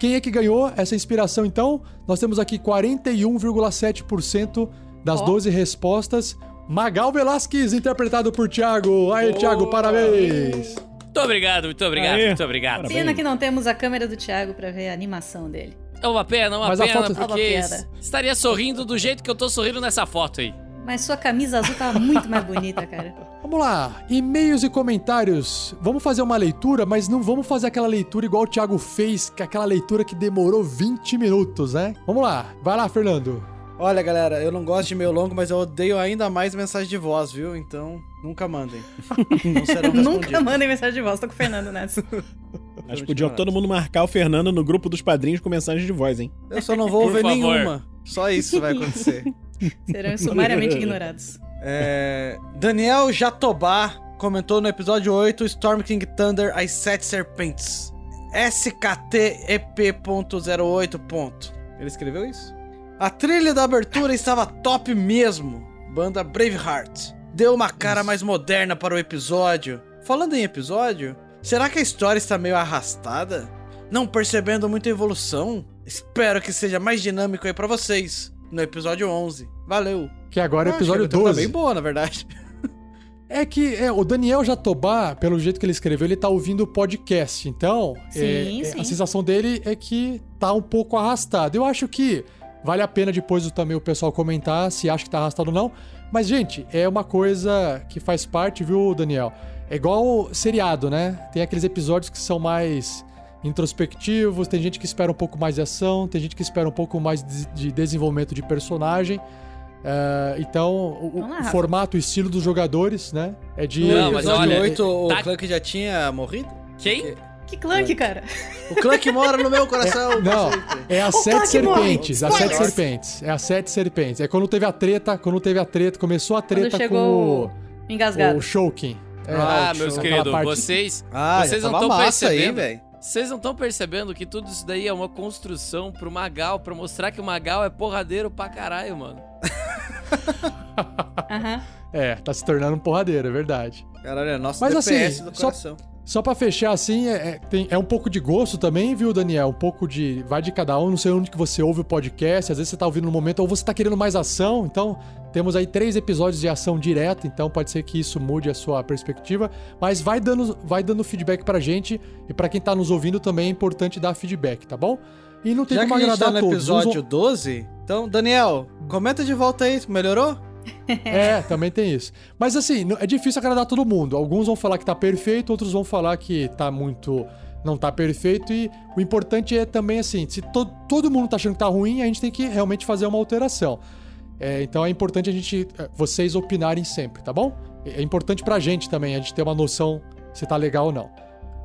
Quem é que ganhou essa inspiração então? Nós temos aqui 41,7% das Ó. 12 respostas. Magal Velasquez, interpretado por Thiago. Aí, Thiago, parabéns! Muito obrigado, muito obrigado, Aê. muito obrigado. Parabéns. Pena que não temos a câmera do Thiago pra ver a animação dele. É uma pena, uma Mas pena, foto- porque É uma pena. estaria sorrindo do jeito que eu tô sorrindo nessa foto aí. Mas sua camisa azul tá muito mais bonita, cara. Vamos lá, e-mails e comentários. Vamos fazer uma leitura, mas não vamos fazer aquela leitura igual o Thiago fez, que é aquela leitura que demorou 20 minutos, né? Vamos lá, vai lá, Fernando. Olha, galera, eu não gosto de e-mail longo, mas eu odeio ainda mais mensagem de voz, viu? Então, nunca mandem. Não serão Nunca mandem mensagem de voz, tô com o Fernando nessa. Acho que podia todo mundo marcar o Fernando no grupo dos padrinhos com mensagem de voz, hein? Eu só não vou Por ouvir favor. nenhuma. Só isso vai acontecer. Serão sumariamente ignorados. É, Daniel Jatobá comentou no episódio 8 Storm King Thunder As Sete Serpentes. SKTEP.08. ponto. Ele escreveu isso? A trilha da abertura estava top mesmo. Banda Braveheart. Deu uma cara mais moderna para o episódio. Falando em episódio, será que a história está meio arrastada? Não percebendo muita evolução? Espero que seja mais dinâmico aí pra vocês. No episódio 11. Valeu. Que agora é o episódio abertura Tá 12. bem boa, na verdade. É que é, o Daniel Jatobá, pelo jeito que ele escreveu, ele tá ouvindo o podcast. Então, Sim, é, é, sim. a sensação dele é que tá um pouco arrastado. Eu acho que vale a pena depois também o pessoal comentar se acha que tá arrastado ou não. Mas, gente, é uma coisa que faz parte, viu, Daniel? É igual seriado, né? Tem aqueles episódios que são mais introspectivos, tem gente que espera um pouco mais de ação, tem gente que espera um pouco mais de, de desenvolvimento de personagem. É, então, o, o Rafa. formato, o estilo dos jogadores, né? É de. Não, mas olha, 8, o tá- Clank já tinha morrido? Quem? Que clunk, cara. O Clank mora no meu coração. Não, é as sete Clank morre. serpentes. As sete serpentes. É as sete serpentes. É quando teve a treta, quando teve a treta, começou a Quando treta chegou com engasgado. o, o Shouken. É, ah, o meus queridos, parte- vocês, Ah, vocês não estão aí, percebendo. velho. Vocês não estão percebendo que tudo isso daí é uma construção pro Magal, pra mostrar que o Magal é porradeiro pra caralho, mano. Aham. É, tá se tornando um porradeiro, é verdade. Caralho, é nosso Mas DPS assim, do só- coração. Só pra fechar assim, é, é- tem- é um pouco de gosto também, viu, Daniel? Um pouco de. Vai de cada um, não sei onde que você ouve o podcast, às vezes você tá ouvindo no momento, ou você tá querendo mais ação, então temos aí três episódios de ação direta, então pode ser que isso mude a sua perspectiva. Mas vai dando, vai dando feedback pra gente, e pra quem tá nos ouvindo também é importante dar feedback, tá bom? E não tem Já que como a gente agradar tá no todos. Episódio 12, então, Daniel, comenta de volta aí, melhorou? É, também tem isso. Mas assim, é difícil agradar todo mundo. Alguns vão falar que tá perfeito, outros vão falar que tá muito. não tá perfeito. E o importante é também assim: se to- todo mundo tá achando que tá ruim, a gente tem que realmente fazer uma alteração. É, então é importante a gente. é, vocês opinarem sempre, tá bom? É importante pra gente também, a gente ter uma noção se tá legal ou não.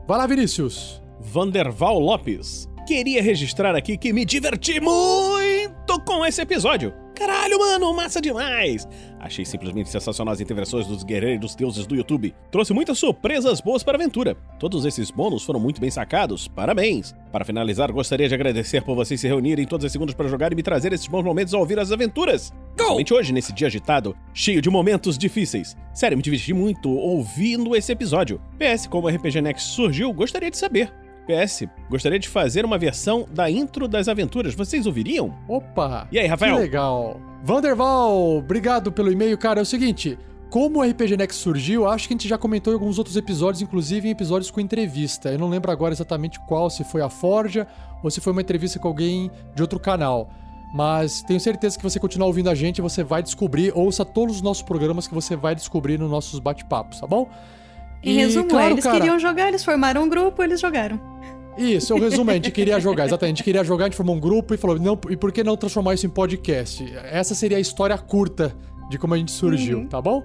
Vai lá, Vinícius! Vanderval Lopes. Queria registrar aqui que me diverti muito com esse episódio. Caralho, mano, massa demais! Achei simplesmente sensacional as intervenções dos guerreiros deuses do YouTube. Trouxe muitas surpresas boas para a aventura. Todos esses bônus foram muito bem sacados. Parabéns! Para finalizar, gostaria de agradecer por vocês se reunirem todos os segundos para jogar e me trazer esses bons momentos ao ouvir as aventuras. Principalmente hoje, nesse dia agitado, cheio de momentos difíceis. Sério, me diverti muito ouvindo esse episódio. PS, como o RPG Next surgiu, gostaria de saber. PS, gostaria de fazer uma versão da intro das aventuras. Vocês ouviriam? Opa! E aí, Rafael? Que legal. Vanderval, obrigado pelo e-mail, cara. É o seguinte, como o RPG Next surgiu, acho que a gente já comentou em alguns outros episódios, inclusive em episódios com entrevista. Eu não lembro agora exatamente qual, se foi a Forja ou se foi uma entrevista com alguém de outro canal. Mas tenho certeza que você continuar ouvindo a gente, você vai descobrir, ouça todos os nossos programas que você vai descobrir nos nossos bate-papos, tá bom? Em E, resumo, claro, eles cara, queriam jogar, eles formaram um grupo, eles jogaram. Isso, eu resumo, a gente queria jogar, exatamente. A gente queria jogar, a gente formou um grupo e falou, não, e por que não transformar isso em podcast? Essa seria a história curta de como a gente surgiu, Uhum. tá bom?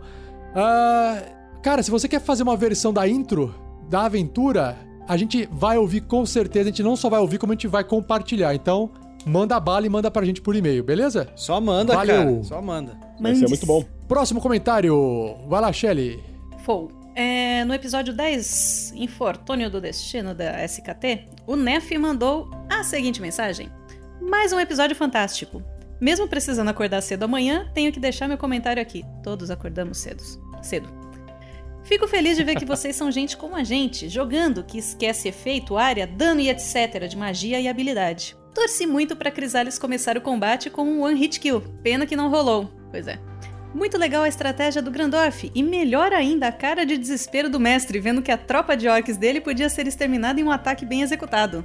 Ah, cara, se você quer fazer uma versão da intro, da aventura, a gente vai ouvir com certeza. A gente não só vai ouvir, como a gente vai compartilhar. Então, manda bala e manda pra gente por e-mail, beleza? Só manda, Valeu. cara. Só manda. Vai ser muito bom. Próximo comentário. Vai lá, Shelly. Fou. É, no episódio 10, Infortúnio do Destino da SKT, o Nef mandou a seguinte mensagem: Mais um episódio fantástico. Mesmo precisando acordar cedo amanhã, tenho que deixar meu comentário aqui. Todos acordamos cedo. Cedo. Fico feliz de ver que vocês são gente como a gente, jogando que esquece efeito, área, dano e etc. de magia e habilidade. Torci muito pra Crisales começar o combate com um one hit kill. Pena que não rolou. Pois é. Muito legal a estratégia do Grandorf e melhor ainda a cara de desespero do mestre vendo que a tropa de orcs dele podia ser exterminada em um ataque bem executado.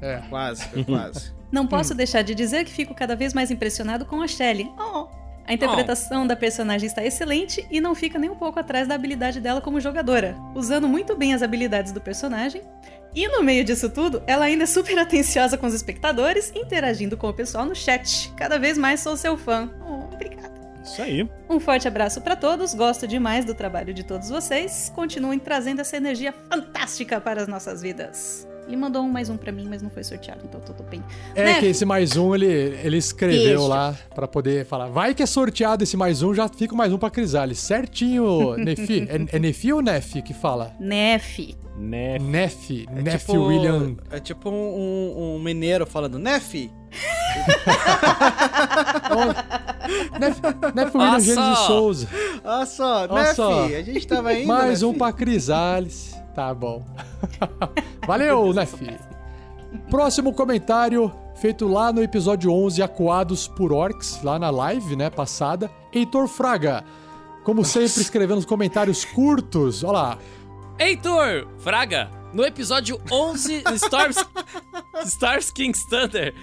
É. Quase, foi quase. Não posso deixar de dizer que fico cada vez mais impressionado com a Shelley. Oh. A interpretação da personagem está excelente e não fica nem um pouco atrás da habilidade dela como jogadora, usando muito bem as habilidades do personagem. E no meio disso tudo, ela ainda é super atenciosa com os espectadores, interagindo com o pessoal no chat. Cada vez mais sou seu fã. Oh, obrigada. Isso aí. Um forte abraço para todos, gosto demais do trabalho de todos vocês. Continuem trazendo essa energia fantástica para as nossas vidas. E mandou um mais um para mim, mas não foi sorteado, então tudo bem. É Né? que esse mais um ele, ele escreveu Isso. lá pra poder falar. Vai que é sorteado esse mais um, já fica mais um pra Crisales. Certinho, Nefi. É, é Nefi ou Nefi que fala? Nef. Né? Nefi. É Nefi tipo- William. É tipo um, um- um mineiro falando, né, fi? Nefi, Nefi William Gênesis de Souza. Olha só, Olha né, só. fi? A gente tava indo, Mais né, um pra Crisales. Tá bom. Valeu, Nefi. Próximo comentário, feito lá no episódio 11, Acuados por Orcs, lá na live, né, passada. Heitor Fraga. Como sempre, escrevendo os comentários curtos. Olha lá. Heitor Fraga, no episódio 11 Stars, Stars King's Thunder,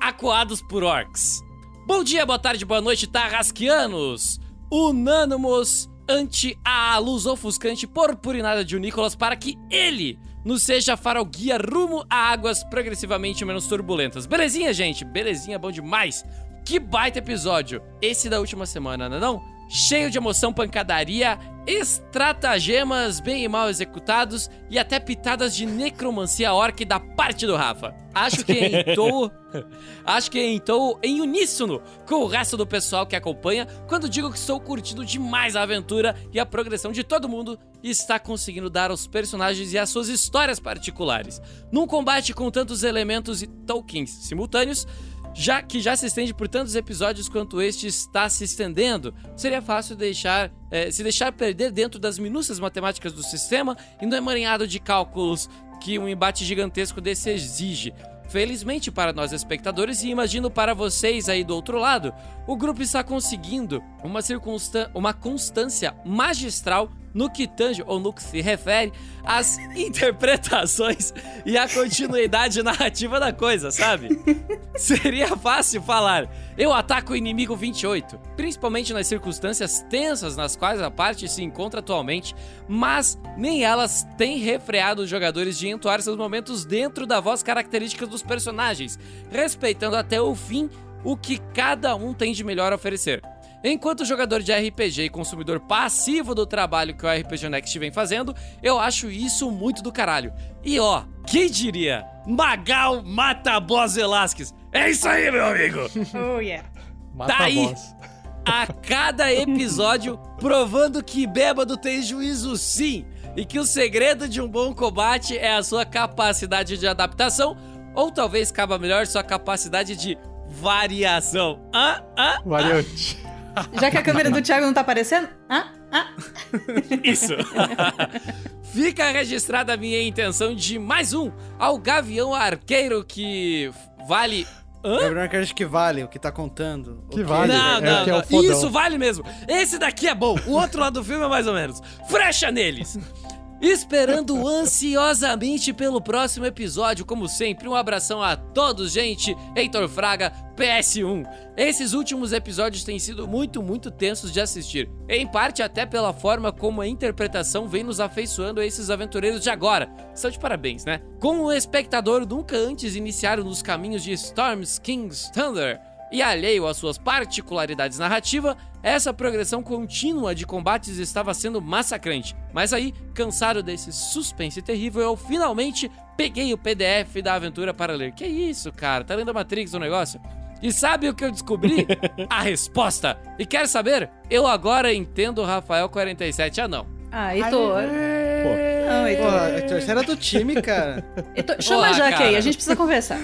acuados por orcs. Bom dia, boa tarde, boa noite, Tarrasquianos! Unânimos ante a luz ofuscante purpurinada de Nicolas para que ele nos seja farol guia rumo a águas progressivamente menos turbulentas. Belezinha, gente? Belezinha, bom demais! Que baita episódio! Esse da última semana, não é não? Cheio de emoção, pancadaria, estratagemas bem e mal executados e até pitadas de necromancia orc da parte do Rafa. Acho que entrou, acho que entrou em uníssono com o resto do pessoal que acompanha quando digo que estou curtindo demais a aventura e a progressão de todo mundo e está conseguindo dar aos personagens e às suas histórias particulares. Num combate com tantos elementos e tokens simultâneos, já que já se estende por tantos episódios quanto este está se estendendo, seria fácil deixar eh, se deixar perder dentro das minúcias matemáticas do sistema e no emaranhado de cálculos que um embate gigantesco desse exige. Felizmente para nós espectadores e imagino para vocês aí do outro lado, o grupo está conseguindo uma, uma constância magistral no que tange ou no que se refere às interpretações e à continuidade narrativa da coisa, sabe? Seria fácil falar, eu ataco o inimigo 28, principalmente nas circunstâncias tensas nas quais a parte se encontra atualmente, mas nem elas têm refreado os jogadores de entoar seus momentos dentro da voz característica dos personagens, respeitando até o fim o que cada um tem de melhor a oferecer. Enquanto jogador de RPG e consumidor passivo do trabalho que o RPG Next vem fazendo, eu acho isso muito do caralho. E ó, quem diria? Magal mata boss Velasquez. É isso aí, meu amigo! Oh, yeah. Mata Tá a aí. a cada episódio, provando que bêbado tem juízo sim, e que o segredo de um bom combate é a sua capacidade de adaptação, ou talvez caba melhor sua capacidade de variação. Ah, ah, Variante. Já que a câmera do Thiago não tá aparecendo? Ah, ah. Isso. Fica registrada a minha intenção de mais um ao Gavião Arqueiro que vale. Hã? Gabriel Arcanjo que vale, o que tá contando. Que vale. Não, é não, que é o não. fodão. Isso vale mesmo. Esse daqui é bom. O outro lado do filme é mais ou menos. Frecha neles. Esperando ansiosamente pelo próximo episódio, como sempre, um abração a todos, gente. Heitor Fraga, PS1. Esses últimos episódios têm sido muito, muito tensos de assistir. Em parte até pela forma como a interpretação vem nos afeiçoando a esses aventureiros de agora. São de parabéns, né? Como o espectador nunca antes iniciaram nos caminhos de Storms King's Thunder e alheio às suas particularidades narrativas, essa progressão contínua de combates estava sendo massacrante. Mas aí, cansado desse suspense terrível, eu finalmente peguei o PDF da aventura para ler. Que isso, cara? Tá lendo a Matrix o negócio? E sabe o que eu descobri? a resposta! E quer saber? Eu agora entendo o Rafael 47 ah não. Ah, Heitor. Não, Heitor. Você era do time, cara. Heitor, chama Porra, a Jaque aí, cara. a gente precisa conversar.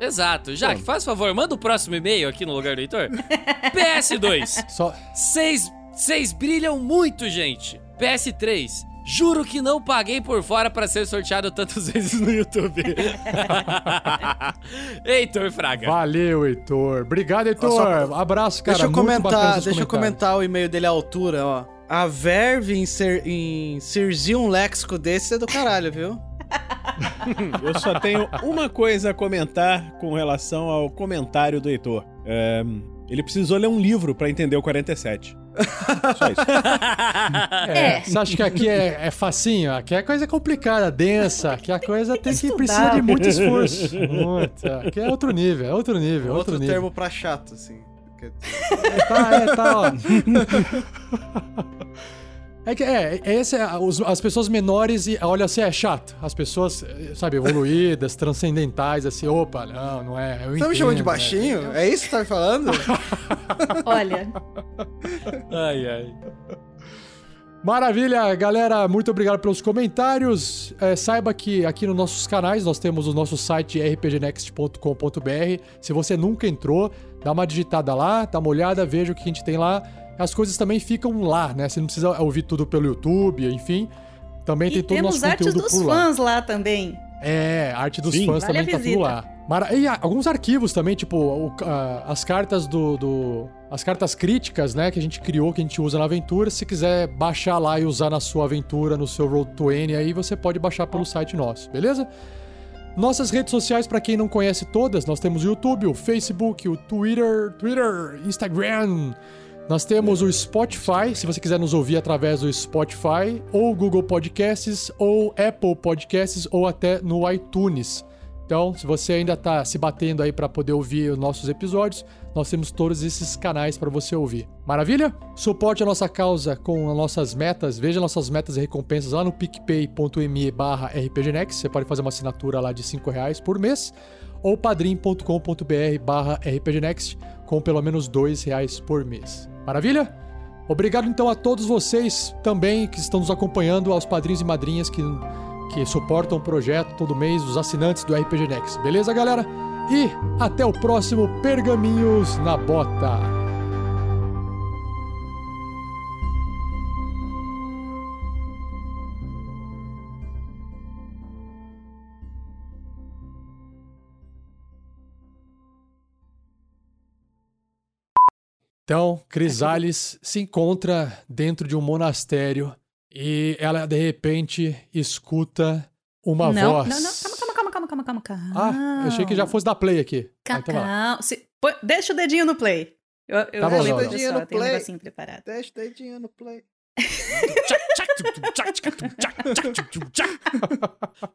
Exato. Jaque, faz favor, manda o próximo e-mail aqui no lugar do Heitor. PS2. Só. Vocês vocês brilham muito, gente. PS3. Juro que não paguei por fora pra ser sorteado tantas vezes no YouTube. Heitor Fraga. Valeu, Heitor. Obrigado, Heitor. Só- Abraço, cara. deixa eu Muito comentar, deixa eu comentar o e-mail dele à altura, ó. A verve em, ser, em serzir um léxico desse é do caralho, viu? Eu só tenho uma coisa a comentar com relação ao comentário do Heitor. É, ele precisou ler um livro pra entender o 47. Só isso. É, Você acha que aqui é, é facinho? Aqui é coisa complicada, densa. Aqui a coisa tem que precisa de muito esforço. Muito. Aqui é outro nível, é outro nível, outro, Outro nível. termo pra chato, assim. Que- Tá, é, tá, ó. É que é, é esse, é, os- as pessoas menores, e olha assim, é chato. As pessoas, eh, sabe, evoluídas, transcendentais, assim, opa, não, não é. Eu Tá me chamando de entendo, baixinho? É isso que tá me falando? Olha, Ai, ai. Maravilha, galera. Muito obrigado pelos comentários. É, saiba que aqui nos nossos canais nós temos o nosso site rpgnext.com.br. Se você nunca entrou, dá uma digitada lá, dá uma olhada, veja o que a gente tem lá. As coisas também ficam lá, né? Você não precisa ouvir tudo pelo YouTube, enfim. Também e tem todo o temos nosso artes conteúdo dos por lá. fãs lá também. É, arte dos Sim. fãs Vale também a tá tudo lá. Mara... E alguns arquivos também, tipo, o- as cartas do, do- As cartas críticas, né, que a gente criou, que a gente usa na aventura. Se quiser baixar lá e usar na sua aventura, no seu Road to N, aí você pode baixar pelo site nosso, beleza? Nossas redes sociais, pra quem não conhece todas, nós temos o YouTube, o Facebook, o Twitter, Twitter, Instagram. Nós temos o Spotify, se você quiser nos ouvir através do Spotify, ou Google Podcasts, ou Apple Podcasts, ou até no iTunes. Então, se você ainda tá se batendo aí pra poder ouvir os nossos episódios, nós temos todos esses canais pra você ouvir. Maravilha? Suporte a nossa causa com as nossas metas. Veja nossas metas e recompensas lá no picpay.me barra rpgnext. Você pode fazer uma assinatura lá de 5 reais por mês. Ou padrim.com.br barra rpgnext com pelo menos 2 reais por mês. Maravilha? Obrigado então a todos vocês também que estão nos acompanhando, aos padrinhos e madrinhas que, que suportam o projeto todo mês, os assinantes do RPG Next. Beleza, galera? E até o próximo Pergaminhos na Bota. Então, Crisales se encontra dentro de um monastério e ela de repente escuta uma não, voz. não, não, calma, calma, calma, calma, calma, calma. Ah, eu achei que já fosse da play aqui. Lá. Calma. Se- deixa o dedinho no play. Eu, eu Tá bom, pro não. pessoal, no um play. negocinho preparado. Deixa o dedinho no play.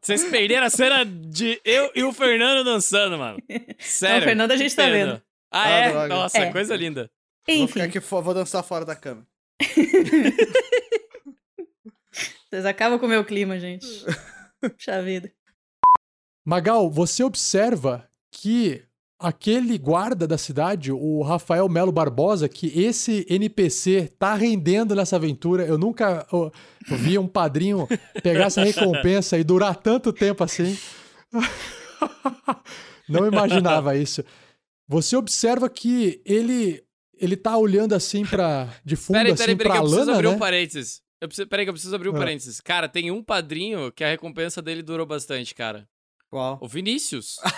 Vocês perderam a cena de eu e o Fernando dançando, mano. Sério. Não, o Fernando a gente tá vendo. Ah, Ah, é? Nossa, É. coisa linda. Vou ficar Enfim, aqui, vou dançar fora da câmera. vocês acabam com o meu clima, gente. Puxa vida. Magal, você observa que aquele guarda da cidade, o Rafael Melo Barbosa, que esse NPC tá rendendo nessa aventura. Eu nunca vi um padrinho pegar essa recompensa e durar tanto tempo assim. Não imaginava isso. Você observa que ele ele tá olhando assim para de fundo Peraí, assim peraí, peraí, pra que eu preciso lana, abrir né? um parênteses. Eu preciso, peraí, que eu preciso abrir um Ah. parênteses. Cara, tem um padrinho que a recompensa dele durou bastante, cara. Qual? O Vinícius.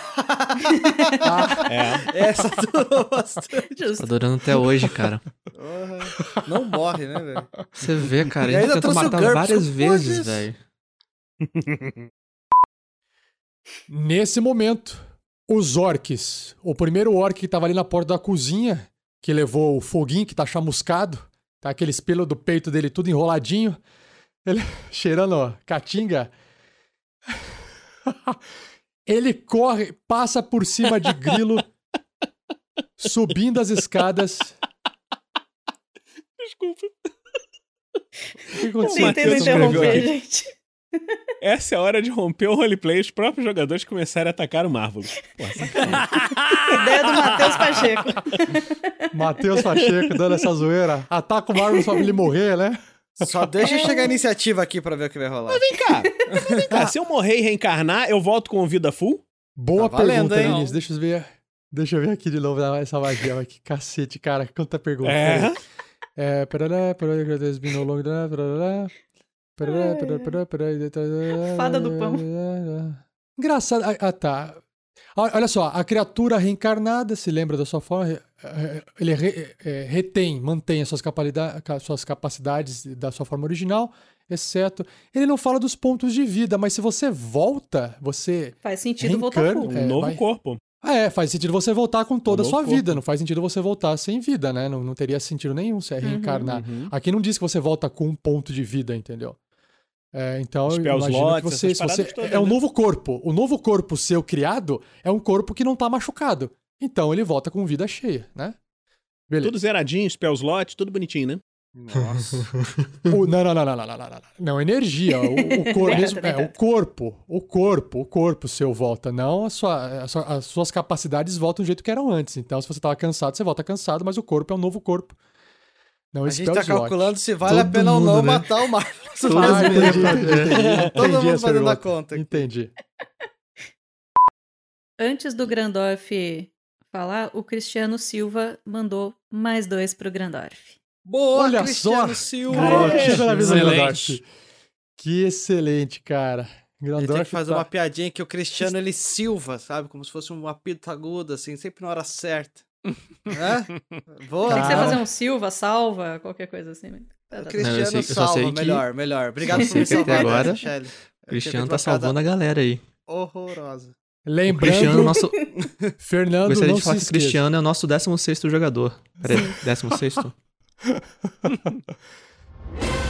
É. Essa durou bastante. Tá durando até hoje, cara. Não morre, né, velho? Você vê, cara, ele ainda tentou matar GURPS, várias vezes, velho. Nesse momento, os orcs, o primeiro orc que tava ali na porta da cozinha, que levou o foguinho que tá chamuscado, tá aquele pelo do peito dele tudo enroladinho, ele cheirando ó, caatinga. ele corre, passa por cima de grilo, subindo as escadas. Desculpa. O que O aconteceu? Matheus escreveu aqui. Essa é a hora de romper o roleplay e os próprios jogadores começarem a atacar o. Pô, sacanagem. Ideia do Matheus Pacheco. Matheus Pacheco dando essa zoeira. Ataca o Marvel só pra ele morrer, né? Só deixa chegar a iniciativa aqui pra ver o que vai rolar. Vem cá. Vem cá, se eu morrer e reencarnar, eu volto com vida full? Boa Tá valendo, pergunta, hein? Vinícius. Deixa eu ver. Deixa eu ver aqui de novo essa magia. Mas que cacete, cara. Quanta pergunta. É? Peraí. É. Long- parará, parará, parará, parará, parará, Fada do pão. Engraçado. Ah, ah, tá. Olha só, a criatura reencarnada se lembra da sua forma, ele re- eh, retém, mantém as suas, suas capacidades da sua forma original, exceto. Ele não fala dos pontos de vida, mas se você volta, você. Faz sentido voltar Reencarna. full. Um É, novo vai- corpo. Ah, é, faz sentido você voltar com toda a sua novo vida. corpo. Não faz sentido você voltar sem vida, né? Não, não teria sentido nenhum se é reencarnar. Uhum. Aqui não diz que você volta com um ponto de vida, entendeu? É, então, eu Spell imagino slots, que você, você todas, é um né? novo corpo. O novo corpo seu criado é um corpo que não tá machucado. Então ele volta com vida cheia, né? Beleza. Tudo zeradinho, spell slot, tudo bonitinho, né? Nossa. O- não, não, não, não, não, não, não, não. Não, energia. O, o corpo, mesmo, é, o corpo, o corpo, o corpo seu volta. Não a sua, a sua- as suas capacidades voltam do jeito que eram antes. Então, se você tava cansado, você volta cansado, mas o corpo é um novo corpo. Não A gente tá slot. calculando se vale a Todo pena ou não mundo, né? matar o Marvel. Ah, entendi, entendi, Todo entendi mundo fazendo a conta. aqui. Entendi. Antes do Grandorf falar, o Cristiano Silva mandou mais dois pro Grandorf. Boa, Olha Cristiano só! Silva! Cara, excelente. Que excelente, cara. Ele Grandorf tem que fazer tá- uma piadinha que o Cristiano ele Silva, sabe? Como se fosse um apito agudo, assim, sempre na hora certa. Hã? Boa. Tem que você fazer um Silva, salva, qualquer coisa assim. mas tá, tá, tá. Cristiano Não, eu sei- salva, sei que- melhor, melhor. Obrigado por me salvar agora. O Cristiano tá salvando a galera aí. Horrorosa. O Lembrando, Cristiano, nosso. Fernando, Gostaria não de se falar que o esqueça. Cristiano é o nosso 16 jogador. Peraí, 16? Ha ha ha.